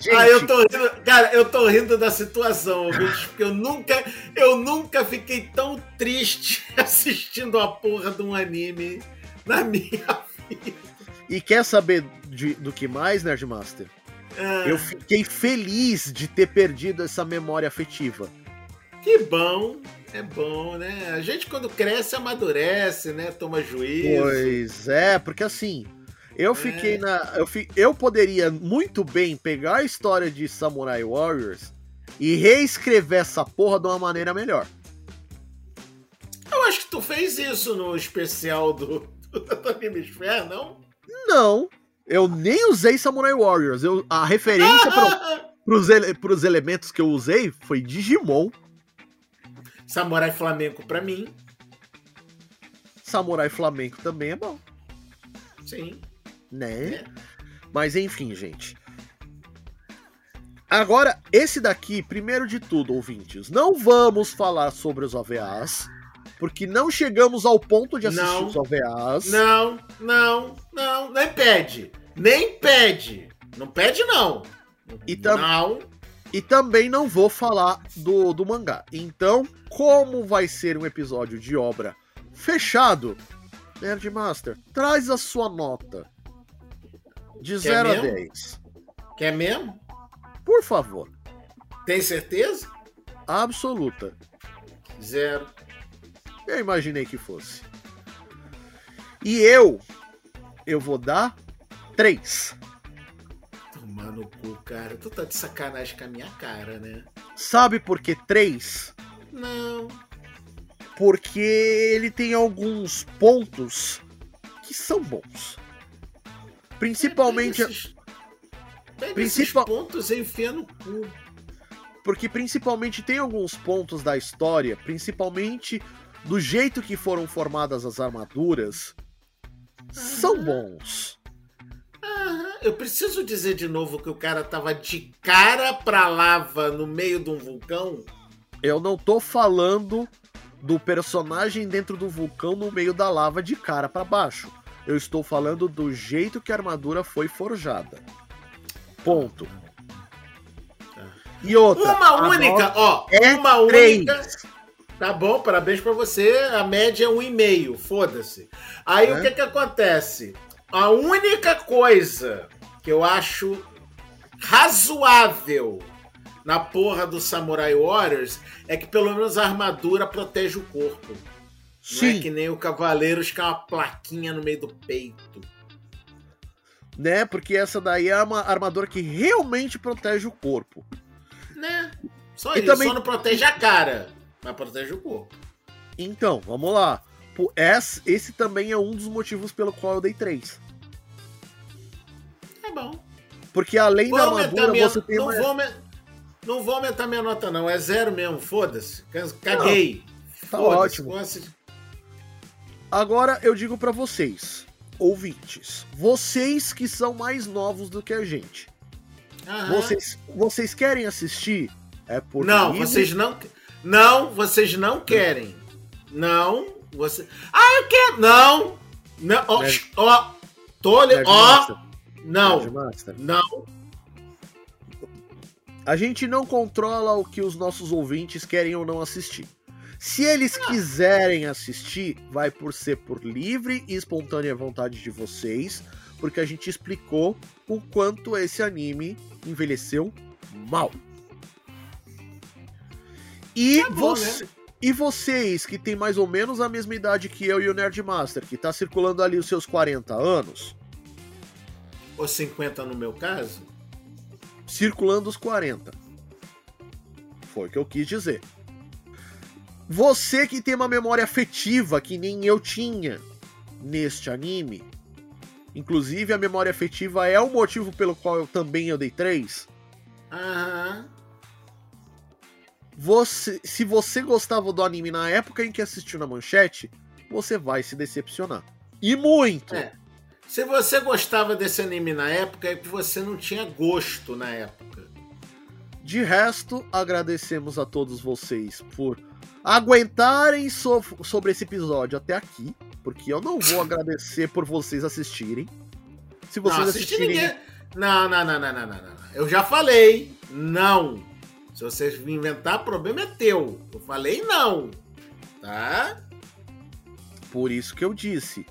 Gente, Ah, eu tô rindo, cara, eu tô rindo da situação, ouvintes, porque eu nunca, eu nunca fiquei tão triste assistindo a porra de um anime na minha vida. e quer saber de- do que mais, Nerdmaster? Ah, Eu fiquei feliz de ter perdido essa memória afetiva. Que bom. É bom, né? A gente quando cresce amadurece, né? Toma juízo. Pois é, porque assim, eu É. fiquei na. Eu, fi, eu poderia muito bem pegar a história de Samurai Warriors e reescrever essa porra de uma maneira melhor. Eu acho que tu fez isso no especial do, do Anime não? Não, eu nem usei Samurai Warriors. Eu, a referência para pros elementos que eu usei foi Digimon, Samurai Flamenco pra mim, Samurai Flamenco também é bom, sim. Né? É. Mas enfim, gente. Agora, esse daqui, primeiro de tudo, ouvintes, não vamos falar sobre os OVAs, porque não chegamos ao ponto de assistir Não. os OVAs. Não, não, não, nem pede. Nem pede. Não pede, não. E tam- Não. E também não vou falar do, do mangá. Então, como vai ser um episódio de obra fechado, Nerdmaster, traz a sua nota. De 0 a mesmo? 10. Quer mesmo? Por favor. Tem certeza? Absoluta. Zero. Eu imaginei que fosse. E eu, eu vou dar 3. Tomar no cu, cara. Tu tá de sacanagem com a minha cara, né? Sabe por que 3? Não. Porque ele tem alguns pontos que são bons. Principalmente. Pega esses, pega Principal- esses pontos e enfia no cu. Porque principalmente tem alguns pontos da história, principalmente do jeito que foram formadas as armaduras, são bons. Aham. Eu preciso dizer de novo que o cara tava de cara pra lava no meio de um vulcão. Eu não tô falando do personagem dentro do vulcão no meio da lava de cara pra baixo. Eu estou falando do jeito que a armadura foi forjada. Ponto. E outra. Uma única, ó. é uma três. única. Tá bom, parabéns pra você. A média é um e meio, foda-se. Aí É. o que que acontece? A única coisa que eu acho razoável na porra do Samurai Warriors é que pelo menos a armadura protege o corpo. Não Sim, é que nem o Cavaleiros que é uma plaquinha no meio do peito. né? Porque essa daí é uma armadura que realmente protege o corpo. Né? Só E isso. também- Só não protege a cara, mas protege o corpo. Então, vamos lá. Esse, também é um dos motivos pelo qual eu dei 3. É bom. Porque além Vou da armadura, minha... você tem não, uma... vou aumen- não vou aumentar minha nota, não. É zero mesmo, foda-se. Caguei. tá Foda-se. ótimo. Agora eu digo pra vocês, ouvintes, vocês que são mais novos do que a gente, Aham. vocês, vocês querem assistir? É por Não, livre? vocês não. Não, vocês não querem. Não, você. Ah, eu quero. Não! Não, ó, Nerd- ó. Tô olhando. Ó! Não, não. A gente não controla o que os nossos ouvintes querem ou não assistir. Se eles quiserem assistir, vai por ser por livre e espontânea vontade de vocês, porque a gente explicou o quanto esse anime envelheceu mal. E, Tá bom, você- e vocês que têm mais ou menos a mesma idade que eu e o Nerdmaster, que tá circulando ali os seus 40 anos, Ou 50 no meu caso? circulando os 40. Foi o que eu quis dizer. Você que tem uma memória afetiva que nem eu tinha neste anime, inclusive a memória afetiva é o motivo pelo qual eu também eu dei 3. Aham. Você, se você gostava do anime na época em que assistiu na manchete, você vai se decepcionar. E muito. É. Se você gostava desse anime na época, é que você não tinha gosto na época. De resto, agradecemos a todos vocês por aguentarem so- sobre esse episódio até aqui, porque eu não vou agradecer por vocês assistirem. Se vocês não, assistir assistirem, ninguém. Não, não, não, não, não, não, não. Eu já falei, não. Se vocês inventar, problema é teu. Eu falei não. Tá? por isso que eu disse.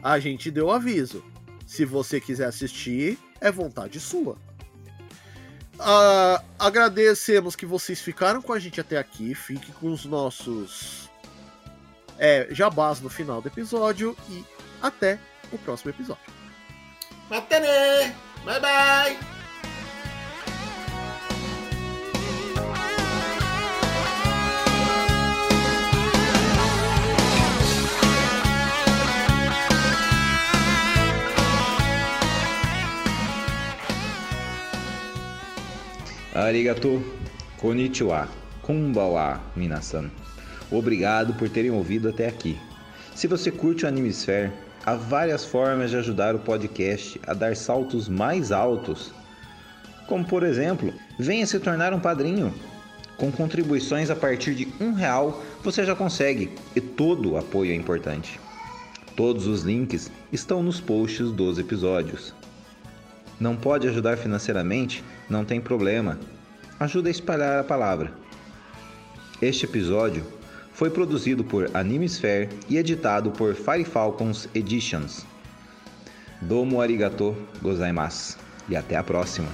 A gente deu aviso. Se você quiser assistir, é vontade sua. Uh, agradecemos que vocês ficaram com a gente até aqui. Fique com os nossos é, jabás no final do episódio e até o próximo episódio. Até, Bye bye! Arigato, konnichiwa, kumbawa, minasan. Obrigado por terem ouvido até aqui. Se você curte o Animesphere, há várias formas de ajudar o podcast a dar saltos mais altos. Como por exemplo, venha se tornar um padrinho. Com contribuições a partir de um real, você já consegue e todo o apoio é importante. Todos os links estão nos posts dos episódios. Não pode ajudar financeiramente? Não tem problema. Ajuda a espalhar a palavra. Este episódio foi produzido por Animesphere e editado por Fire Falcons Editions. Domo arigato gozaimasu e até a próxima.